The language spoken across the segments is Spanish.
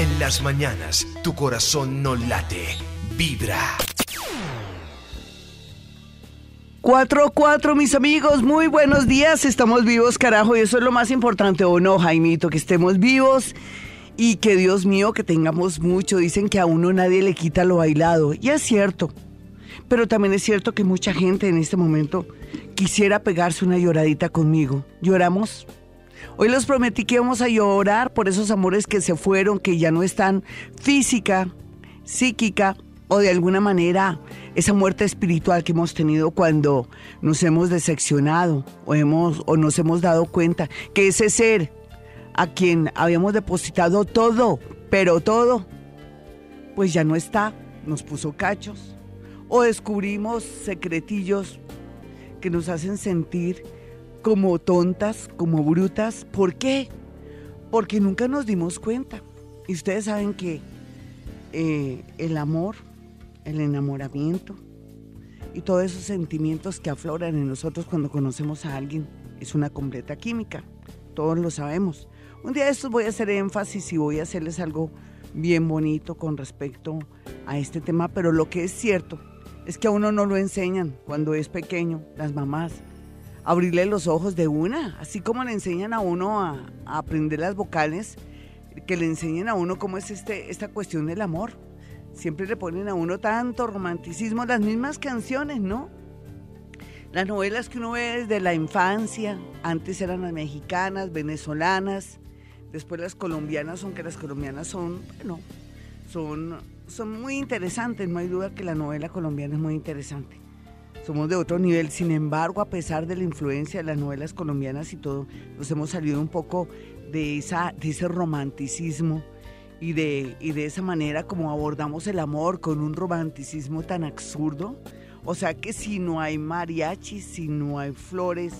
En las mañanas, tu corazón no late, vibra. 4-4, mis amigos, muy buenos días. Estamos vivos, carajo, y eso es lo más importante, ¿o no, Jaimito? Que estemos vivos y que, Dios mío, que tengamos mucho. Dicen que a uno nadie le quita lo bailado, y es cierto. Pero también es cierto que mucha gente en este momento quisiera pegarse una lloradita conmigo. ¿Lloramos? Hoy les prometí que íbamos a llorar por esos amores que se fueron, que ya no están física, psíquica o de alguna manera esa muerte espiritual que hemos tenido cuando nos hemos decepcionado o, hemos, o nos hemos dado cuenta que ese ser a quien habíamos depositado todo, pero todo, pues ya no está, nos puso cachos o descubrimos secretillos que nos hacen sentir como tontas, como brutas. ¿Por qué? Porque nunca nos dimos cuenta. Y ustedes saben que eh, el amor, el enamoramiento y todos esos sentimientos que afloran en nosotros cuando conocemos a alguien es una completa química. Todos lo sabemos. Un día de estos voy a hacer énfasis y voy a hacerles algo bien bonito con respecto a este tema, pero lo que es cierto es que a uno no lo enseñan cuando es pequeño, las mamás abrirle los ojos de una, así como le enseñan a uno a, aprender las vocales, que le enseñen a uno cómo es este, esta cuestión del amor. Siempre le ponen a uno tanto romanticismo, las mismas canciones, ¿no? Las novelas que uno ve desde la infancia, antes eran las mexicanas, venezolanas, después las colombianas, aunque las colombianas son, bueno, son, son muy interesantes, no hay duda que la novela colombiana es muy interesante somos de otro nivel. Sin embargo, a pesar de la influencia de las novelas colombianas y todo, nos hemos salido un poco de, esa, de ese romanticismo y de, y de esa manera como abordamos el amor con un romanticismo tan absurdo. O sea que si no hay mariachis, si no hay flores,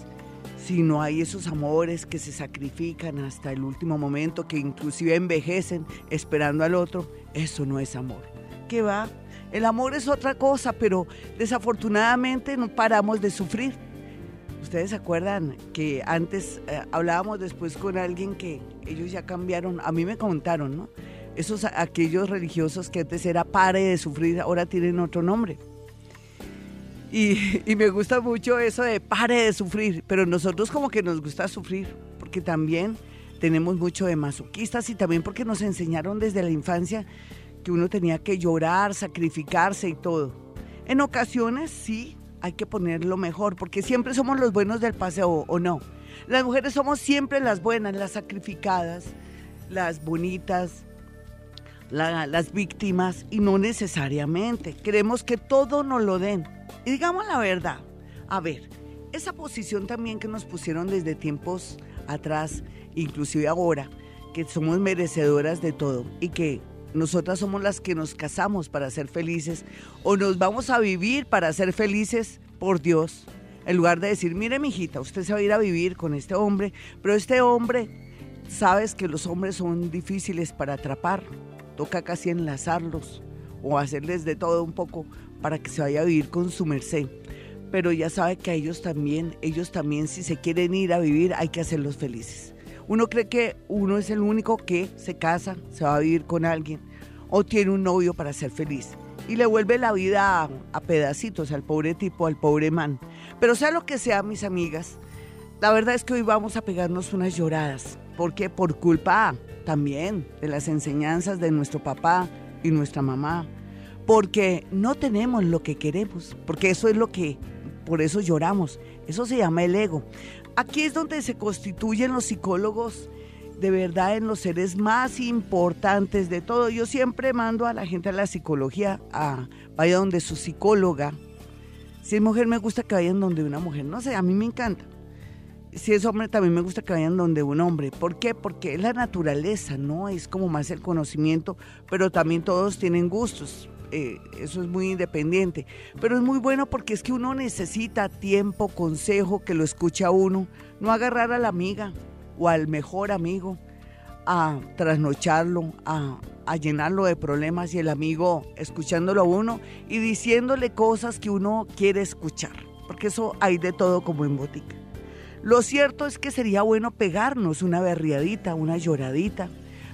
si no hay esos amores que se sacrifican hasta el último momento, que inclusive envejecen esperando al otro, eso no es amor. ¿Qué va? El amor es otra cosa, pero desafortunadamente no paramos de sufrir. Ustedes se acuerdan que antes eh, hablábamos después con alguien que ellos ya cambiaron, a mí me contaron, ¿no? Esos aquellos religiosos que antes era pare de sufrir, ahora tienen otro nombre. Y, y, me gusta mucho eso de pare de sufrir, pero nosotros como que nos gusta sufrir, porque también tenemos mucho de masoquistas y también porque nos enseñaron desde la infancia que uno tenía que llorar, sacrificarse y todo. En ocasiones sí hay que poner lo mejor, porque siempre somos los buenos del paseo, ¿o no? Las mujeres somos siempre las buenas, las sacrificadas, las bonitas, las víctimas, y no necesariamente. Queremos que todo nos lo den. Y digamos la verdad, a ver, esa posición también que nos pusieron desde tiempos atrás, inclusive ahora, que somos merecedoras de todo y que nosotras somos las que nos casamos para ser felices o nos vamos a vivir para ser felices por Dios. En lugar de decir, mire, mijita, usted se va a ir a vivir con este hombre, pero este hombre, sabes que los hombres son difíciles para atrapar, toca casi enlazarlos o hacerles de todo un poco para que se vaya a vivir con su merced. Pero ya sabe que a ellos también, ellos también si se quieren ir a vivir hay que hacerlos felices. Uno cree que uno es el único que se casa, se va a vivir con alguien o tiene un novio para ser feliz y le vuelve la vida a, pedacitos al pobre tipo, al pobre man. Pero sea lo que sea, mis amigas, la verdad es que hoy vamos a pegarnos unas lloradas. ¿Por qué? Por culpa también de las enseñanzas de nuestro papá y nuestra mamá. Porque no tenemos lo que queremos, porque eso es lo que, por eso lloramos. Eso se llama el ego. Aquí es donde se constituyen los psicólogos de verdad en los seres más importantes de todo. Yo siempre mando a la gente a la psicología, a vaya donde su psicóloga. Si es mujer me gusta que vayan donde una mujer, no sé, a mí me encanta. Si es hombre también me gusta que vayan donde un hombre. ¿Por qué? Porque es la naturaleza, ¿no? Es como más el conocimiento, pero también todos tienen gustos. Eh, eso es muy independiente. Pero es muy bueno porque es que uno necesita tiempo, consejo, que lo escuche uno, no agarrar a la amiga o al mejor amigo a trasnocharlo, a, a llenarlo de problemas y el amigo escuchándolo a uno y diciéndole cosas que uno quiere escuchar, porque eso hay de todo como en botica. Lo cierto es que sería bueno pegarnos una berriadita, una lloradita,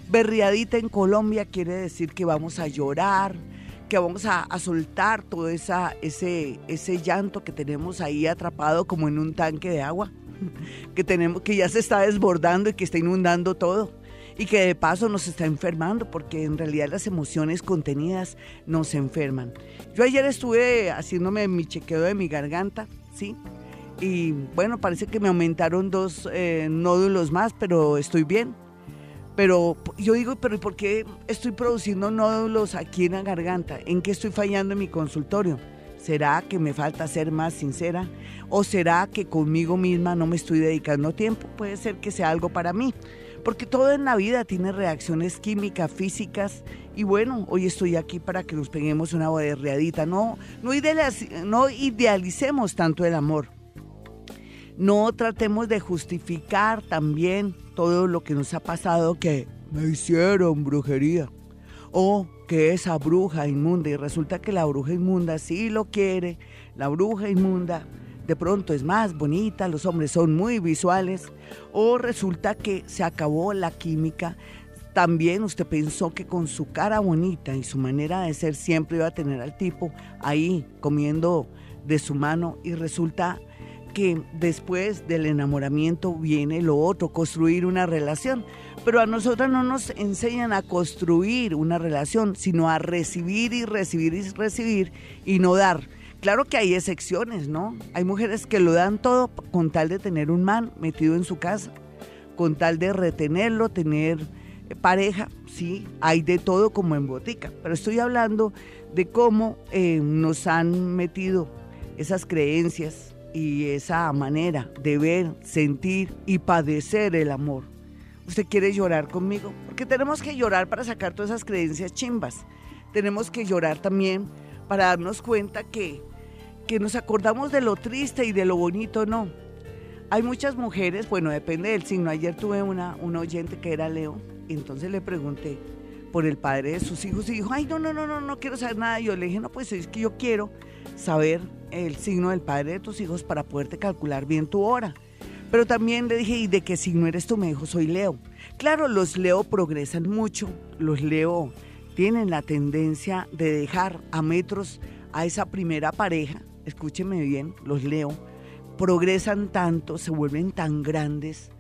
Berriadita en Colombia quiere decir que vamos a llorar, que vamos a, soltar todo esa, ese, ese llanto que tenemos ahí atrapado como en un tanque de agua, que, tenemos, que ya se está desbordando y que está inundando todo y que de paso nos está enfermando porque en realidad las emociones contenidas nos enferman. Yo ayer estuve haciéndome mi chequeo de mi garganta, ¿sí? Y bueno, parece que me aumentaron dos eh, nódulos más, pero estoy bien. Pero yo digo, pero ¿por qué estoy produciendo nódulos aquí en la garganta? ¿En qué estoy fallando en mi consultorio? ¿Será que me falta ser más sincera? ¿O será que conmigo misma no me estoy dedicando tiempo? Puede ser que sea algo para mí. Porque todo en la vida tiene reacciones químicas, físicas. Y bueno, hoy estoy aquí para que nos peguemos una boderreadita. No, no, no idealicemos tanto el amor. No tratemos de justificar también todo lo que nos ha pasado que me hicieron brujería. O que esa bruja inmunda y resulta que la bruja inmunda sí lo quiere. La bruja inmunda de pronto es más bonita, los hombres son muy visuales. O resulta que se acabó la química. También usted pensó que con su cara bonita y su manera de ser siempre iba a tener al tipo ahí comiendo de su mano y resulta que después del enamoramiento viene lo otro, construir una relación. Pero a nosotras no nos enseñan a construir una relación, sino a recibir y recibir y recibir y no dar. Claro que hay excepciones, ¿no? Hay mujeres que lo dan todo con tal de tener un man metido en su casa, con tal de retenerlo, tener pareja, sí, hay de todo como en botica. Pero estoy hablando de cómo eh, nos han metido esas creencias y esa manera de ver, sentir y padecer el amor. ¿Usted quiere llorar conmigo? Porque tenemos que llorar para sacar todas esas creencias chimbas. Tenemos que llorar también para darnos cuenta que, que nos acordamos de lo triste y de lo bonito, no. Hay muchas mujeres, bueno, depende del signo. Ayer tuve una, una oyente que era Leo, y entonces le pregunté por el padre de sus hijos y dijo, ay, no, no, no, no, no quiero saber nada. Yo le dije, no, pues es que yo quiero saber el signo del padre de tus hijos para poderte calcular bien tu hora. Pero también le dije, ¿y de qué signo eres tú? Me dijo, soy Leo. Claro, los Leo progresan mucho, los Leo tienen la tendencia de dejar a metros a esa primera pareja, escúcheme bien, los Leo, progresan tanto, se vuelven tan grandes,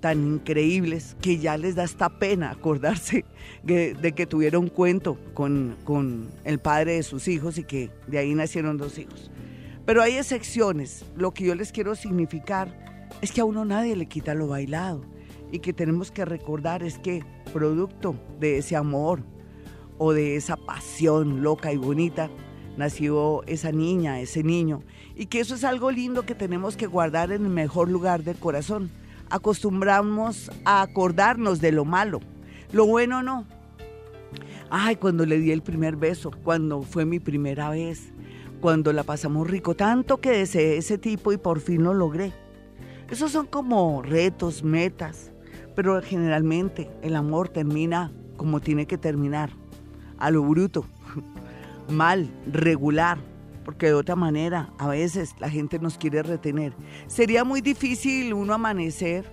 tan increíbles, que ya les da esta pena acordarse de, que tuvieron un cuento con, con el padre de sus hijos y que de ahí nacieron dos hijos. Pero hay excepciones. Lo que yo les quiero significar es que a uno nadie le quita lo bailado y que tenemos que recordar es que producto de ese amor o de esa pasión loca y bonita nació esa niña, ese niño y que eso es algo lindo que tenemos que guardar en el mejor lugar del corazón. Acostumbramos a acordarnos de lo malo, lo bueno no. Ay, cuando le di el primer beso, cuando fue mi primera vez, cuando la pasamos rico, tanto que deseé ese tipo y por fin lo logré. Esos son como retos, metas, pero generalmente el amor termina como tiene que terminar, a lo bruto, mal, regular, porque de otra manera a veces la gente nos quiere retener. Sería muy difícil uno amanecer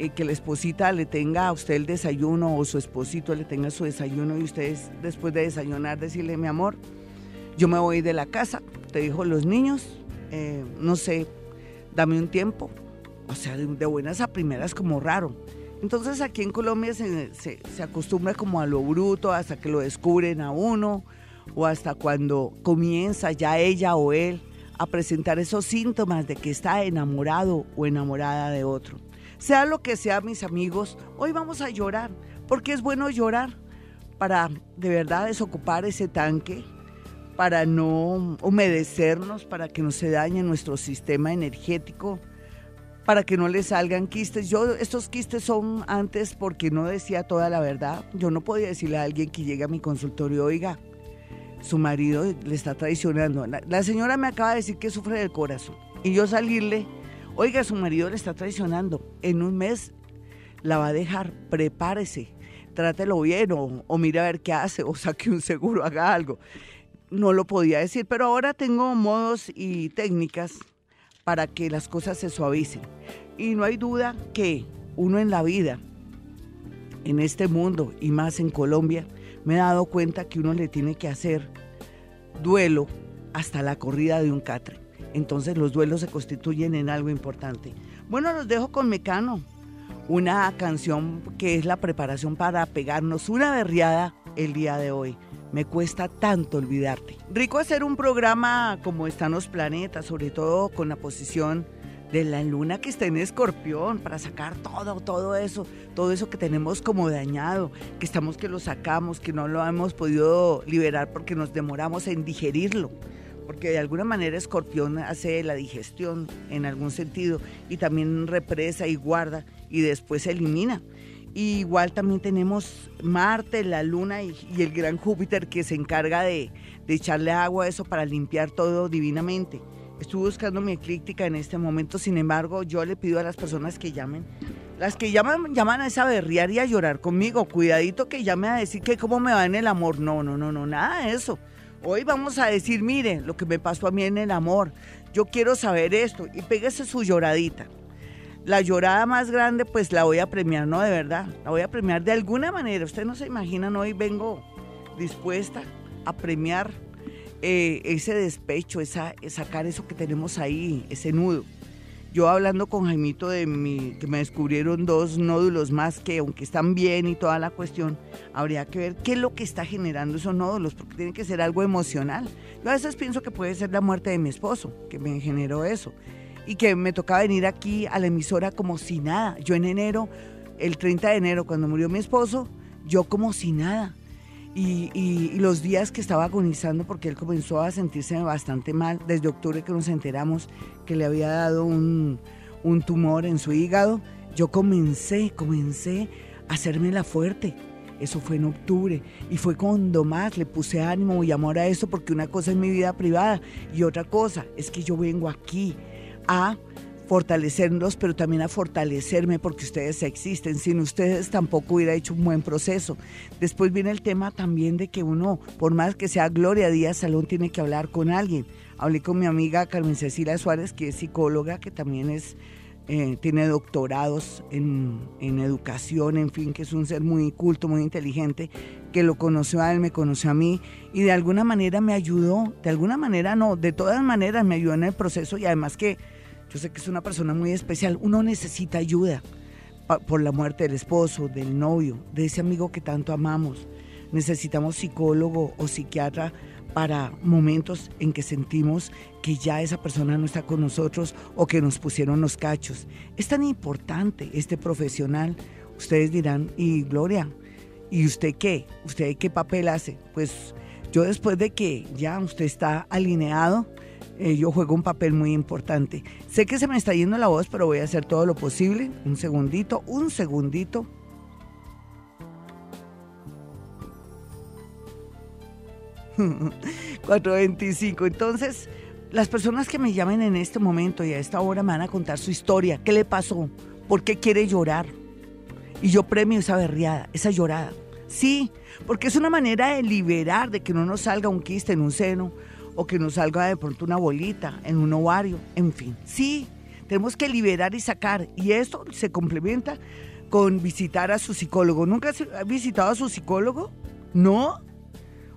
eh, que la esposita le tenga a usted el desayuno o su esposito le tenga su desayuno y ustedes después de desayunar decirle, mi amor, yo me voy de la casa, te dijo los niños, eh, no sé, dame un tiempo. O sea, de, buenas a primeras como raro. Entonces aquí en Colombia se, se, acostumbra como a lo bruto hasta que lo descubren a uno o hasta cuando comienza ya ella o él a presentar esos síntomas de que está enamorado o enamorada de otro. Sea lo que sea, mis amigos, hoy vamos a llorar, porque es bueno llorar para de verdad desocupar ese tanque para no humedecernos, para que no se dañe nuestro sistema energético, para que no le salgan quistes. Yo, estos quistes son antes porque no decía toda la verdad. Yo no podía decirle a alguien que llegue a mi consultorio, oiga, su marido le está traicionando. La, señora me acaba de decir que sufre del corazón. Y yo salirle, oiga, su marido le está traicionando. En un mes la va a dejar, prepárese trátelo bien o, o mire a ver qué hace o saque un seguro, haga algo no lo podía decir, pero ahora tengo modos y técnicas para que las cosas se suavicen. Y no hay duda que uno en la vida en este mundo y más en Colombia, me he dado cuenta que uno le tiene que hacer duelo hasta la corrida de un catre. Entonces los duelos se constituyen en algo importante. Bueno, los dejo con Mecano, una canción que es la preparación para pegarnos una berriada el día de hoy. Me cuesta tanto olvidarte. Rico hacer un programa como están los planetas, sobre todo con la posición de la luna que está en escorpión, para sacar todo, todo eso, todo eso que tenemos como dañado, que estamos que lo sacamos, que no lo hemos podido liberar porque nos demoramos en digerirlo. Porque de alguna manera escorpión hace la digestión en algún sentido y también represa y guarda y después elimina. igual también tenemos Marte, la Luna y, el gran Júpiter que se encarga de, de echarle agua a eso para limpiar todo divinamente. Estuve buscando mi eclíptica en este momento, sin embargo, yo le pido a las personas que llamen, las que llaman, llaman a esa berriar y a llorar conmigo. Cuidadito que llame a decir que cómo me va en el amor. No, no, no, no, nada de eso. Hoy vamos a decir, mire, lo que me pasó a mí en el amor. Yo quiero saber esto. Y pégase su lloradita. La llorada más grande, pues la voy a premiar, ¿no? De verdad. La voy a premiar de alguna manera. Ustedes no se imaginan, hoy vengo dispuesta a premiar eh, ese despecho, esa, sacar eso que tenemos ahí, ese nudo. Yo hablando con Jaimito de mi, que me descubrieron dos nódulos más que aunque están bien y toda la cuestión, habría que ver qué es lo que está generando esos nódulos, porque tiene que ser algo emocional. Yo a veces pienso que puede ser la muerte de mi esposo, que me generó eso, y que me tocaba venir aquí a la emisora como si nada. Yo en enero, el 30 de enero, cuando murió mi esposo, yo como si nada y, los días que estaba agonizando porque él comenzó a sentirse bastante mal, desde octubre que nos enteramos que le había dado un, un tumor en su hígado, yo comencé, comencé a hacerme la fuerte. Eso fue en octubre y fue cuando más le puse ánimo y amor a eso porque una cosa es mi vida privada y otra cosa es que yo vengo aquí a fortalecernos, pero también a fortalecerme porque ustedes existen. Sin ustedes tampoco hubiera hecho un buen proceso. Después viene el tema también de que uno, por más que sea Gloria Díaz Salón, tiene que hablar con alguien. Hablé con mi amiga Carmen Cecilia Suárez, que es psicóloga, que también es, eh, tiene doctorados en, en educación, en fin, que es un ser muy culto, muy inteligente, que lo conoció a él, me conoció a mí y de alguna manera me ayudó, de alguna manera no, de todas maneras me ayudó en el proceso y además que yo sé que es una persona muy especial. Uno necesita ayuda por la muerte del esposo, del novio, de ese amigo que tanto amamos. Necesitamos psicólogo o psiquiatra para momentos en que sentimos que ya esa persona no está con nosotros o que nos pusieron los cachos. Es tan importante este profesional. Ustedes dirán, y Gloria, ¿y usted qué? ¿Usted qué papel hace? Pues yo después de que ya usted está alineado, eh, yo juego un papel muy importante. Sé que se me está yendo la voz, pero voy a hacer todo lo posible. Un segundito, un segundito. ...425... Entonces, las personas que me llamen en este momento y a esta hora me van a contar su historia. ¿Qué le pasó? ¿Por qué quiere llorar? Y yo premio esa berriada, esa llorada. Sí, porque es una manera de liberar, de que no nos salga un quiste en un seno, o que nos salga de pronto una bolita en un ovario, en fin. Sí, tenemos que liberar y sacar. Y esto se complementa con visitar a su psicólogo. ¿Nunca ha visitado a su psicólogo? ¿No?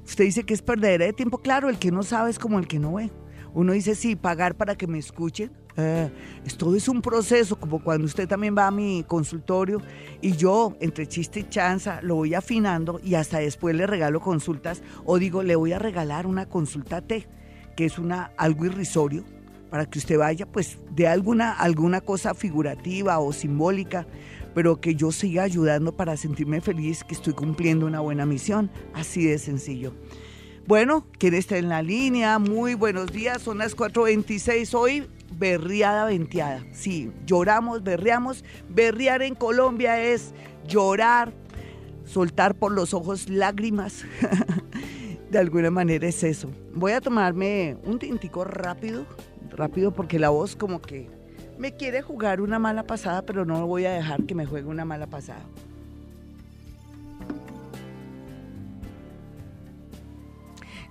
Usted dice que es perdedera de tiempo. Claro, el que no sabe es como el que no ve. Uno dice, sí, pagar para que me escuchen. Eh, esto es un proceso, como cuando usted también va a mi consultorio y yo, entre chiste y chanza, lo voy afinando y hasta después le regalo consultas o digo, le voy a regalar una consulta T, que es una, algo irrisorio, para que usted vaya, pues, de alguna, alguna cosa figurativa o simbólica, pero que yo siga ayudando para sentirme feliz que estoy cumpliendo una buena misión. Así de sencillo. Bueno, ¿quién está en la línea? Muy buenos días, son las 4.26 hoy, berriada venteada. Sí, lloramos, berreamos. Berrear en Colombia es llorar, soltar por los ojos lágrimas. de alguna manera es eso. Voy a tomarme un tintico rápido, rápido porque la voz como que me quiere jugar una mala pasada, pero no voy a dejar que me juegue una mala pasada.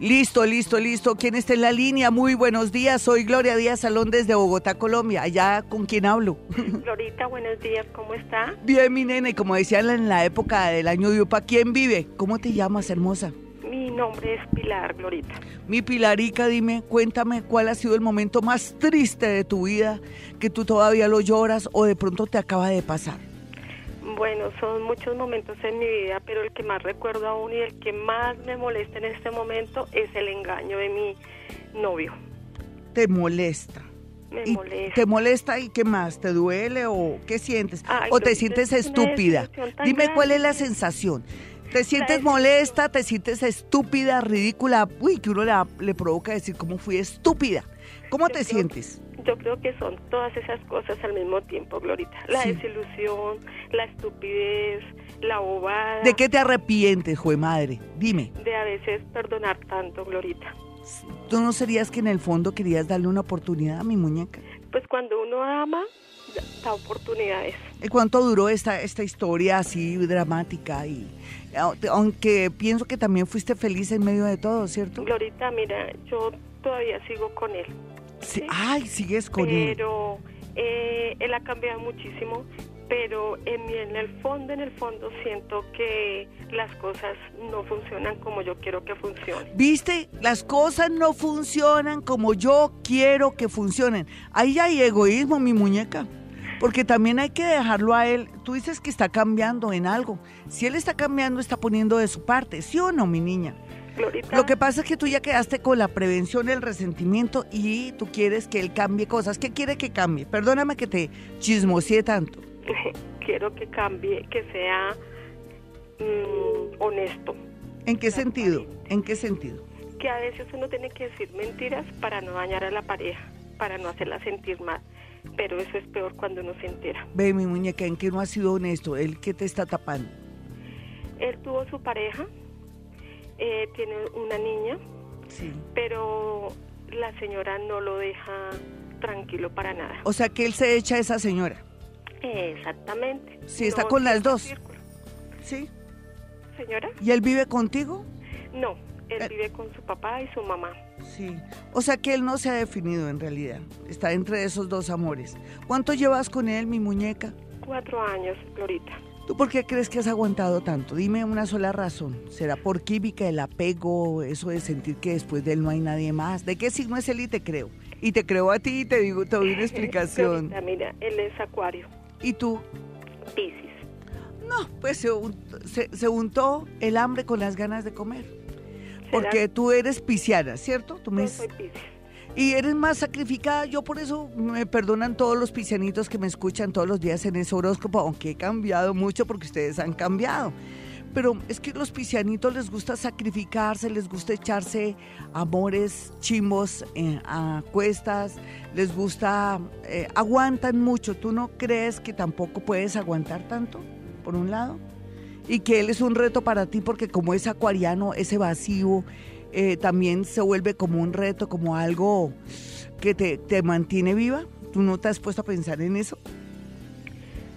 Listo, listo, listo. ¿Quién está en la línea? Muy buenos días. Soy Gloria Díaz Salón desde Bogotá, Colombia. Allá, ¿con quién hablo? Glorita, buenos días. ¿Cómo está? Bien, mi nena. Y como decían en la época del año de Upa, ¿quién vive? ¿Cómo te llamas, hermosa? Mi nombre es Pilar, Glorita. Mi Pilarica, dime, cuéntame cuál ha sido el momento más triste de tu vida, que tú todavía lo lloras o de pronto te acaba de pasar. Bueno, son muchos momentos en mi vida, pero el que más recuerdo aún y el que más me molesta en este momento es el engaño de mi novio. ¿Te molesta? Me ¿Y molesta. ¿Te molesta y qué más? ¿Te duele o qué sientes? Ay, ¿O te sientes estúpida? Dime cuál es la sensación. ¿Te sientes molesta? ¿Te sientes estúpida, ridícula? Uy, que uno le, le provoca decir cómo fui estúpida. ¿Cómo te sientes? Yo creo que son todas esas cosas al mismo tiempo, Glorita. La Sí. desilusión, la estupidez, la bobada. ¿De qué te arrepientes, jue madre? Dime. De a veces perdonar tanto, Glorita. ¿Tú no serías que en el fondo querías darle una oportunidad a mi muñeca? Pues cuando uno ama, da oportunidades. ¿Y cuánto duró esta, esta historia así dramática? Y aunque pienso que también fuiste feliz en medio de todo, ¿cierto? Glorita, mira, yo todavía sigo con él. Sí. Ay, sigues con él. pero eh, él ha cambiado muchísimo pero en, mi- en el fondo en el fondo siento que las cosas no funcionan como yo quiero que funcionen ¿Viste? Las cosas no funcionan como yo quiero que funcionen. Ahí hay egoísmo, mi muñeca. Porque también hay que dejarlo a él. Tú dices que está cambiando en algo. Si él está cambiando, está poniendo de su parte. ¿Sí o no, mi niña? Glorita Lo que pasa es que tú ya quedaste con la prevención del resentimiento y tú quieres que él cambie cosas. ¿Qué quiere que cambie? Perdóname que te chismoseé tanto. quiero que cambie que sea mm, honesto ¿En qué sentido? ¿En qué sentido? que a veces uno tiene que decir mentiras para no dañar a la pareja para no hacerla sentir mal pero eso es peor cuando uno se entera Ve, mi muñeca, ¿en qué no ha sido honesto? ¿Él qué te está tapando? él tuvo su pareja eh, tiene una niña Sí. pero la señora no lo deja tranquilo para nada. O sea que él se echa a esa señora. Exactamente. Sí, está con las dos. círculo. Sí. Señora, ¿Y él vive contigo? no, él Eh. vive con su papá y su mamá. Sí. O sea que él no se ha definido en realidad. Está entre esos dos amores. ¿Cuánto llevas con él, mi muñeca? Cuatro años, Glorita. ¿Tú por qué crees que has aguantado tanto? Dime una sola razón. ¿Será por química, el apego, eso de sentir que después de él no hay nadie más? ¿De qué signo es él y te creo? Y te creo a ti y te digo, te doy una explicación. Mira, él es acuario, ¿Y tú? Piscis. No, pues se, un- se, se untó el hambre con las ganas de comer. Porque tú eres pisciana, ¿cierto? Tú me Yo soy Piscis. Y eres más sacrificada. Yo por eso me perdonan todos los piscianitos que me escuchan todos los días en ese horóscopo, aunque he cambiado mucho porque ustedes han cambiado. Pero es que los piscianitos les gusta sacrificarse, les gusta echarse amores chimbos eh, a cuestas, les gusta, eh, aguantan mucho. ¿Tú no crees que tampoco puedes aguantar tanto, por un lado? Y que él es un reto para ti porque como es acuariano, ese vacío eh, también se vuelve como un reto, como algo que te, te mantiene viva. ¿Tú no te has puesto a pensar en eso?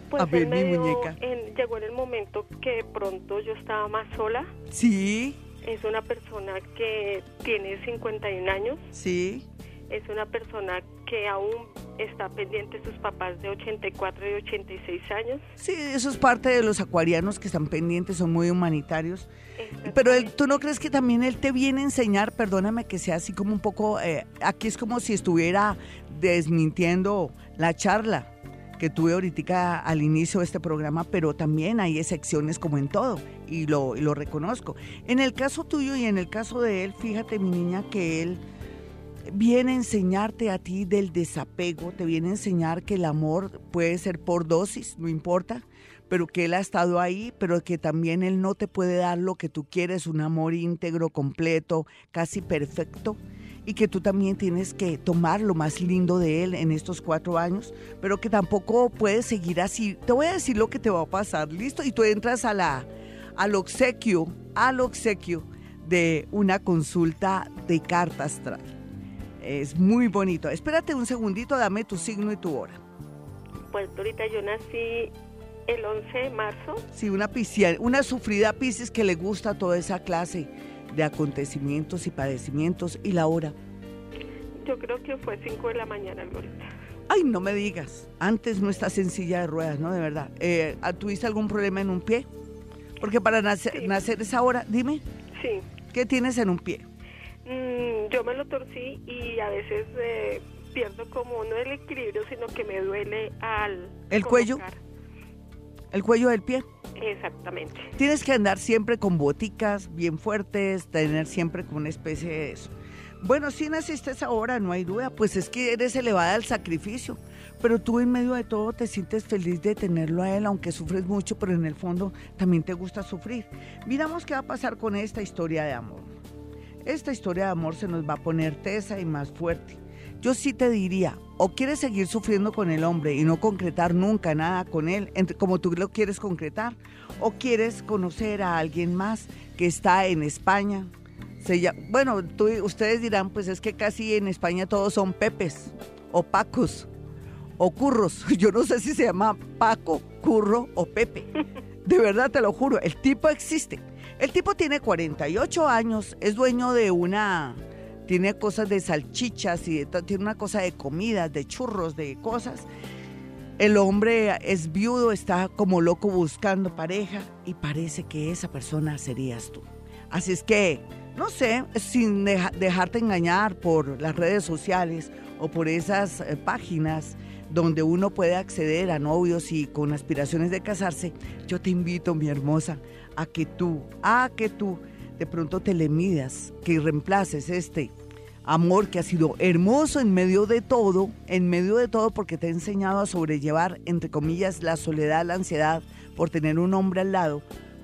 Pues A ver, mi dio- muñeca. llegó en el momento que de pronto yo estaba más sola. Sí, Es una persona que tiene 51 años. sí. Es una persona que aún está pendiente de sus papás de 84 y 86 años. Sí, eso es parte de los acuarianos que están pendientes, son muy humanitarios. Pero él, tú no crees que también él te viene a enseñar, perdóname que sea así como un poco, eh, aquí es como si estuviera desmintiendo la charla que tuve ahorita al inicio de este programa, pero también hay excepciones como en todo y lo, y lo reconozco. En el caso tuyo y en el caso de él, fíjate mi niña que él viene a enseñarte a ti del desapego, te viene a enseñar que el amor puede ser por dosis, no importa, pero que él ha estado ahí, pero que también él no te puede dar lo que tú quieres, un amor íntegro, completo, casi perfecto, y que tú también tienes que tomar lo más lindo de él en estos cuatro años, pero que tampoco puedes seguir así. Te voy a decir lo que te va a pasar, ¿listo? Y tú entras a la, al obsequio, al obsequio de una consulta de carta astral. Es muy bonito. Espérate un segundito, dame tu signo y tu hora. Pues ahorita yo nací el 11 de marzo. Sí, una piscia- una sufrida Piscis que le gusta toda esa clase de acontecimientos y padecimientos y la hora. Yo creo que fue 5 de la mañana, Glorita. Ay, no me digas. Antes no estás en silla de ruedas, ¿no? De verdad. Eh, ¿Tuviste algún problema en un pie? Porque para nacer, nacer esa hora, dime. Sí. ¿Qué tienes en un pie? Mm, yo me lo torcí y a veces eh, pierdo como no el equilibrio, sino que me duele al... ¿El cuello? ¿El cuello del pie? Exactamente. Tienes que andar siempre con boticas bien fuertes, tener siempre como una especie de eso. Bueno, si naciste ahora, no hay duda, pues es que eres elevada al sacrificio, pero tú en medio de todo te sientes feliz de tenerlo a él, aunque sufres mucho, pero en el fondo también te gusta sufrir. Miramos qué va a pasar con esta historia de amor. Esta historia de amor se nos va a poner tesa y más fuerte. Yo sí te diría, o quieres seguir sufriendo con el hombre y no concretar nunca nada con él, como tú lo quieres concretar, o quieres conocer a alguien más que está en España, bueno, ustedes dirán, pues es que casi en España todos son Pepes o Pacos o Curros. Yo no sé si se llama Paco, Curro o Pepe. De verdad te lo juro, el tipo existe. El tipo tiene 48 años, es dueño de una... Tiene cosas de salchichas y tiene una cosa de comidas, de churros, de cosas. El hombre es viudo, está como loco buscando pareja y parece que esa persona serías tú. Así es que no sé, sin dejarte engañar por las redes sociales o por esas eh, páginas donde uno puede acceder a novios y con aspiraciones de casarse, yo te invito, mi hermosa, a que tú, a que tú de pronto te le midas, que reemplaces este amor que ha sido hermoso en medio de todo, en medio de todo porque te ha enseñado a sobrellevar, entre comillas, la soledad, la ansiedad por tener un hombre al lado,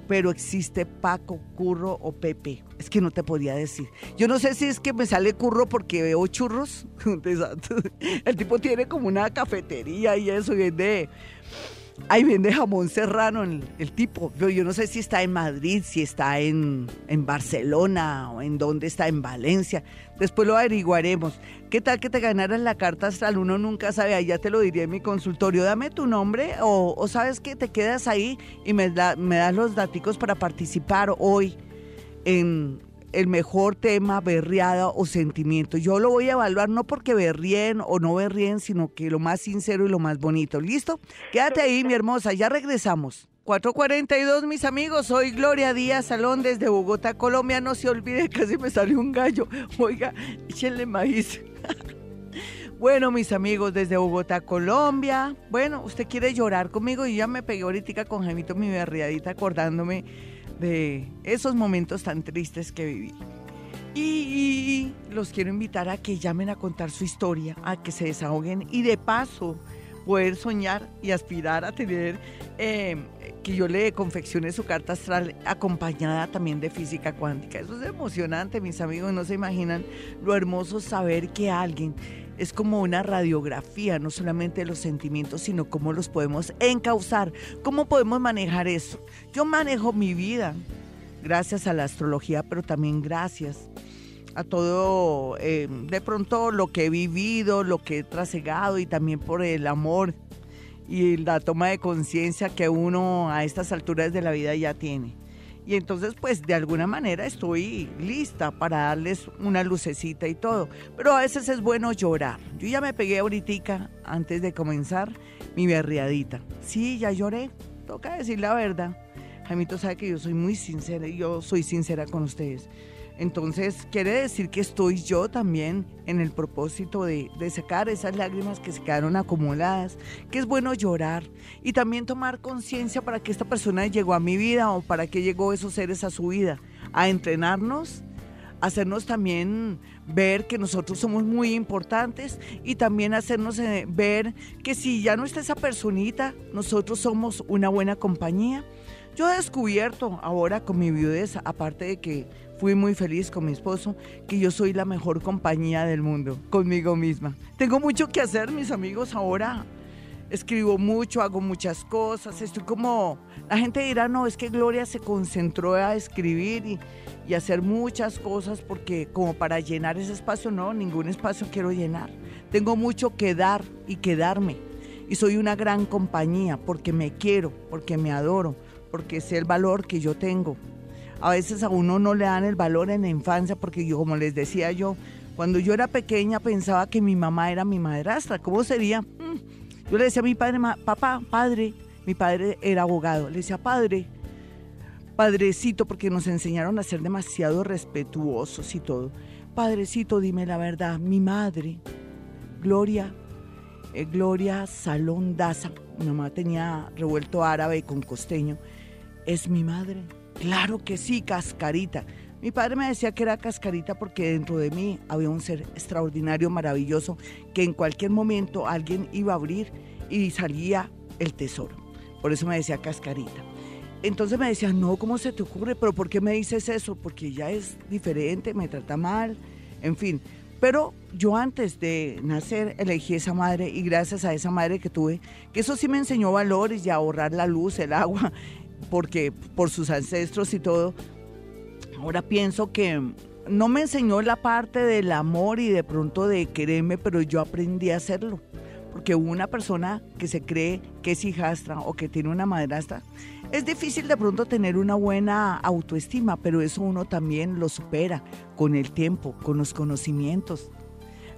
pero existe Paco, Curro o Pepe. Es que no te podía decir. Yo no sé si es que me sale Curro porque veo churros. El tipo tiene como una cafetería y eso, y vende Ahí vende jamón serrano el, tipo. Yo no sé si está en Madrid, si está en, en, Barcelona o en dónde está, en Valencia. Después lo averiguaremos. ¿Qué tal que te ganaras la carta astral? Uno nunca sabe, ahí ya te lo diría en mi consultorio. Dame tu nombre o, sabes que te quedas ahí y me, me das los datos para participar hoy en, el mejor tema, berriada o sentimiento. Yo lo voy a evaluar no porque berrien o no berrien, sino que lo más sincero y lo más bonito. ¿Listo? Quédate ahí, mi hermosa, ya regresamos. 442, mis amigos, soy Gloria Díaz Salón desde Bogotá, Colombia. No se olvide, casi me salió un gallo. Oiga, échenle maíz. Bueno, mis amigos, desde Bogotá, Colombia. Bueno, usted quiere llorar conmigo y ya me pegué ahorita con Jaimito mi berriadita acordándome de esos momentos tan tristes que viví. Y, los quiero invitar a que llamen a contar su historia, a que se desahoguen y de paso poder soñar y aspirar a tener em, que yo le confeccione su carta astral acompañada también de física cuántica. Eso es emocionante, mis amigos, no se imaginan lo hermoso saber que alguien es como una radiografía, no solamente de los sentimientos, sino cómo los podemos encauzar, cómo podemos manejar eso. Yo manejo mi vida gracias a la astrología, pero también gracias a todo, eh, de pronto lo que he vivido, lo que he trasegado y también por el amor y la toma de conciencia que uno a estas alturas de la vida ya tiene. Y entonces, pues de alguna manera estoy lista para darles una lucecita y todo. Pero a veces es bueno llorar. Yo ya me pegué ahorita, antes de comenzar, mi berriadita. Sí, ya lloré. Toca decir la verdad. Jaimito sabe que yo soy muy sincera y yo soy sincera con ustedes. Entonces, quiere decir que estoy yo también en el propósito de, sacar esas lágrimas que se quedaron acumuladas, que es bueno llorar y también tomar conciencia para que esta persona llegó a mi vida o para que llegó esos seres a su vida, a entrenarnos, hacernos también ver que nosotros somos muy importantes y también hacernos eh, ver que si ya no está esa personita, nosotros somos una buena compañía. Yo he descubierto ahora con mi viudez, aparte de que fui muy feliz con mi esposo, que yo soy la mejor compañía del mundo, conmigo misma. Tengo mucho que hacer, mis amigos, ahora escribo mucho, hago muchas cosas, estoy como, la gente dirá, no, es que Gloria se concentró a escribir y, y hacer muchas cosas porque como para llenar ese espacio, no, ningún espacio quiero llenar. Tengo mucho que dar y que darme. Y soy una gran compañía porque me quiero, porque me adoro, porque sé el valor que yo tengo A veces a uno no le dan el valor en la infancia porque yo, como les decía yo, cuando yo era pequeña pensaba que mi mamá era mi madrastra. ¿Cómo sería? Mm. Yo le decía a mi padre, papá, padre, mi padre era abogado. Le decía, padre, padrecito, porque nos enseñaron a ser demasiado respetuosos y todo. Padrecito, dime la verdad, mi madre, Gloria, eh, Gloria Salón Daza, mi mamá tenía revuelto árabe con costeño, ¿es mi madre? Claro que sí, cascarita. Mi padre me decía que era cascarita porque dentro de mí había un ser extraordinario, maravilloso, que en cualquier momento alguien iba a abrir y salía el tesoro. Por eso me decía cascarita. Entonces me decía, no, ¿cómo se te ocurre? ¿Pero por qué me dices eso? Porque ella es diferente, me trata mal, en fin. Pero yo antes de nacer elegí esa madre y gracias a esa madre que tuve, que eso sí me enseñó valores y a ahorrar la luz, el agua, porque por sus ancestros y todo. Ahora pienso que no me enseñó la parte del amor y de pronto de quererme, pero yo aprendí a hacerlo. Porque una persona que se cree que es hijastra o que tiene una madrastra, es difícil de pronto tener una buena autoestima, pero eso uno también lo supera con el tiempo, con los conocimientos.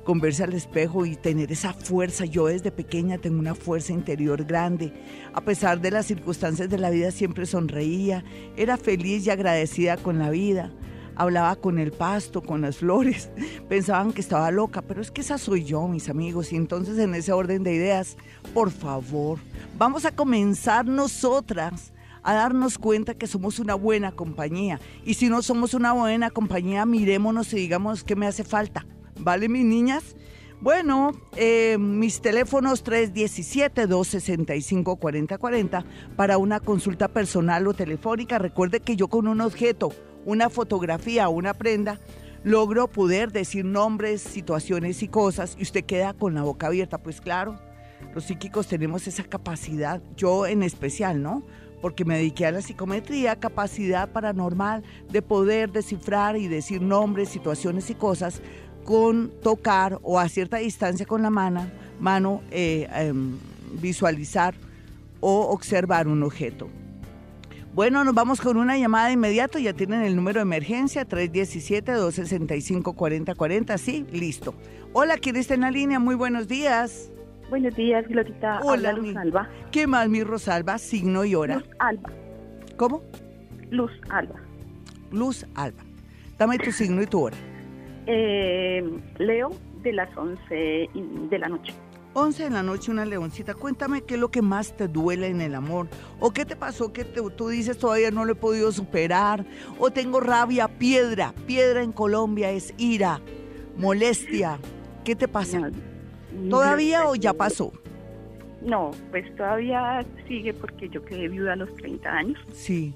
Con al espejo y tener esa fuerza. Yo desde pequeña tengo una fuerza interior grande. A pesar de las circunstancias de la vida siempre sonreía, era feliz y agradecida con la vida hablaba con el pasto, con las flores, pensaban que estaba loca, pero es que esa soy yo, mis amigos, y entonces en ese orden de ideas, por favor, vamos a comenzar nosotras a darnos cuenta que somos una buena compañía. Y si no somos una buena compañía, mirémonos y digamos qué me hace falta. ¿Vale, mis niñas? Bueno, eh, mis teléfonos 317-265-4040 para una consulta personal o telefónica. Recuerde que yo con un objeto, una fotografía o una prenda, logro poder decir nombres, situaciones y cosas y usted queda con la boca abierta. Pues claro, los psíquicos tenemos esa capacidad, yo en especial, ¿no? porque me dediqué a la psicometría, capacidad paranormal de poder descifrar y decir nombres, situaciones y cosas con tocar o a cierta distancia con la mano, mano eh, em, visualizar o observar un objeto. Bueno, nos vamos con una llamada de inmediato. Ya tienen el número de emergencia 317-265-4040. Sí, listo. Hola, ¿quién está en la línea? Muy buenos días. Buenos días, Glorita. Hola, Luz Alba. ¿Qué más, mi Rosalba? Signo y hora. Luz Alba. ¿Cómo? Luz Alba. Luz Alba. Dame tu signo y tu hora. Eh, Leo, de las 11 de la noche. 11 de la noche, una leoncita. Cuéntame qué es lo que más te duele en el amor. ¿O qué te pasó que tú dices todavía no lo he podido superar? ¿O tengo rabia? Piedra. Piedra en Colombia es ira, molestia. ¿Qué te pasa? ¿Todavía o ya pasó? No, pues todavía sigue porque yo quedé viuda a los 30 años. Sí.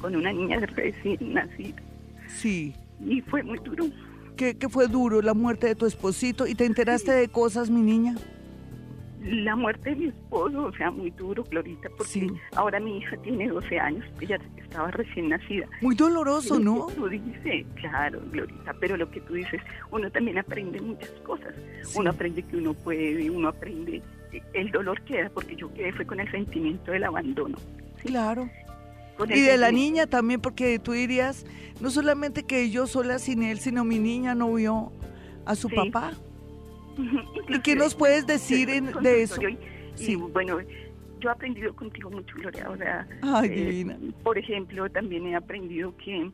Con una niña recién nacida. Sí. Y fue muy duro. ¿Qué, ¿Qué, fue duro? La muerte de tu esposito. ¿Y te enteraste de cosas, mi niña? La muerte de mi esposo, o sea, muy duro, Glorita, porque ahora mi hija tiene 12 años, ella estaba recién nacida. Muy doloroso, ¿no? Tú dices, claro, Glorita, pero lo que tú dices, uno también aprende muchas cosas. Uno aprende que uno puede, uno aprende, el dolor queda, porque yo quedé fue con el sentimiento del abandono. Claro. Y de la niña también, porque tú dirías, no solamente que yo sola sin él, sino mi niña no vio a su papá. ¿Y qué nos puedes decir de eso? sí. bueno, yo he aprendido contigo mucho, Gloria. O sea, eh, por ejemplo, también he aprendido que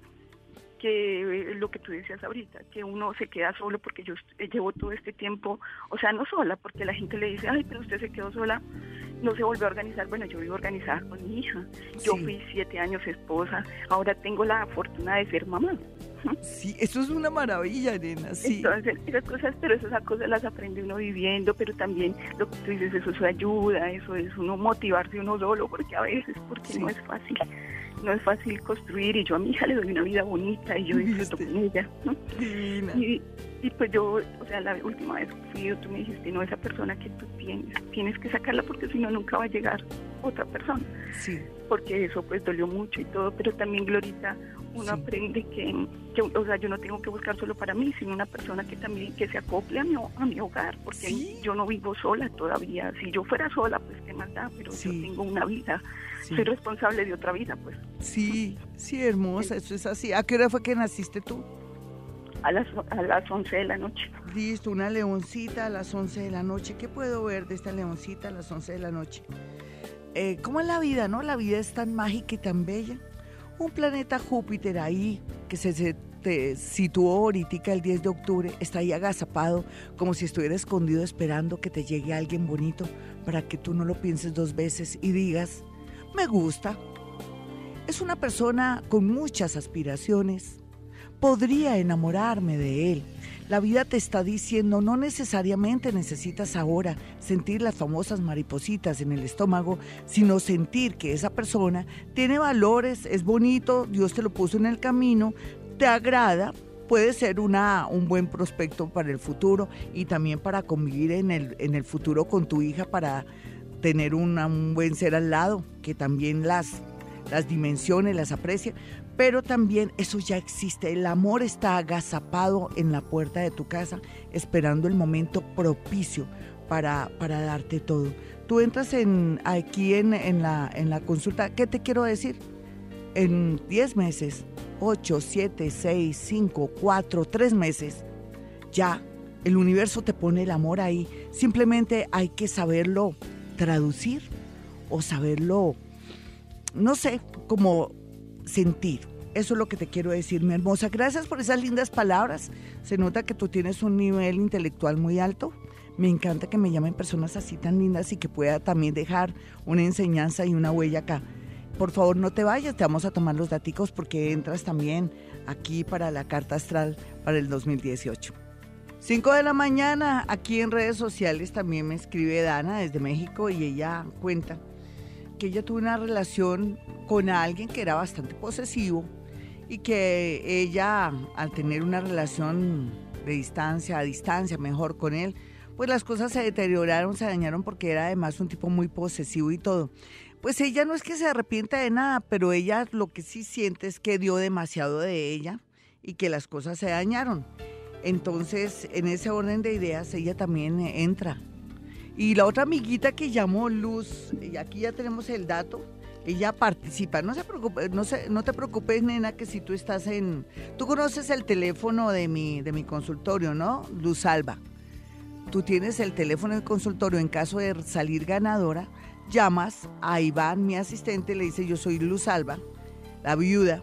que lo que tú decías ahorita, que uno se queda solo porque yo llevo todo este tiempo, o sea, no sola, porque la gente le dice, ay, pero usted se quedó sola, no se volvió a organizar. Bueno, yo vivo organizada con mi hija. Yo fui siete años esposa, ahora tengo la fortuna de ser mamá. Sí, eso es una maravilla, nena, sí. Entonces, esas cosas, pero esas cosas las aprende uno viviendo, pero también lo que tú dices, eso es ayuda, eso es uno motivarse uno solo, porque a veces, porque no es fácil, no es fácil construir, y yo a mi hija le doy una vida bonita, y yo disfruto con ella, ¿no? Y, y pues yo, o sea, la última vez que fui, tú me dijiste, no, esa persona que tú tienes, tienes que sacarla porque si no, nunca va a llegar otra persona. Sí. Porque eso pues dolió mucho y todo, pero también, Glorita, uno Sí. aprende que, que, o sea, yo no tengo que buscar solo para mí, sino una persona que también, que se acople a mi, a mi hogar, porque Sí. yo no vivo sola todavía. Si yo fuera sola, pues qué más da, pero Sí. yo tengo una vida, soy responsable de otra vida, pues. Sí, sí, hermosa, eso es así. ¿A qué hora fue que naciste tú? A las, a las 11 de la noche. Listo, una leoncita a las 11 de la noche. ¿Qué puedo ver de esta leoncita a las 11 de la noche? Eh, ¿Cómo es la vida, no? La vida es tan mágica y tan bella. Un planeta Júpiter ahí, que se, se te situó ahorita el 10 de octubre, está ahí agazapado, como si estuviera escondido esperando que te llegue alguien bonito para que tú no lo pienses dos veces y digas, me gusta. Es una persona con muchas aspiraciones. Podría enamorarme de él. La vida te está diciendo, no necesariamente necesitas ahora sentir las famosas maripositas en el estómago, sino sentir que esa persona tiene valores, es bonito, Dios te lo puso en el camino, te agrada, puede ser una, un buen prospecto para el futuro y también para convivir en el, en el futuro con tu hija, para tener una- un buen ser al lado, que también las, las dimensiones, las aprecie, pero también eso ya existe. El amor está agazapado en la puerta de tu casa, esperando el momento propicio para, para darte todo. Tú entras en, aquí en, en la, en la consulta, ¿qué te quiero decir? En 10 meses, 8, 7, 6, 5, 4, 3 meses, ya el universo te pone el amor ahí. Simplemente hay que saberlo traducir o saberlo, no sé, como sentir. Eso es lo que te quiero decir, mi hermosa. Gracias por esas lindas palabras. Se nota que tú tienes un nivel intelectual muy alto. Me encanta que me llamen personas así tan lindas y que pueda también dejar una enseñanza y una huella acá. Por favor, no te vayas, te vamos a tomar los daticos porque entras también aquí para la carta astral para el 2018. 5 de la mañana, aquí en redes sociales también me escribe Dana desde México y ella cuenta que ella tuvo una relación con alguien que era bastante posesivo y que ella al tener una relación de distancia, a distancia mejor con él, pues las cosas se deterioraron, se dañaron porque era además un tipo muy posesivo y todo. Pues ella no es que se arrepienta de nada, pero ella lo que sí siente es que dio demasiado de ella y que las cosas se dañaron. Entonces, en ese orden de ideas, ella también entra. Y la otra amiguita que llamó Luz, y aquí ya tenemos el dato, ella participa. No se preocupe, no, se, no te preocupes, nena, que si tú estás en... Tú conoces el teléfono de mi, de mi consultorio, ¿no? Luz Alba. Tú tienes el teléfono del consultorio en caso de salir ganadora, llamas a Iván, mi asistente, le dice yo soy Luz Alba, la viuda,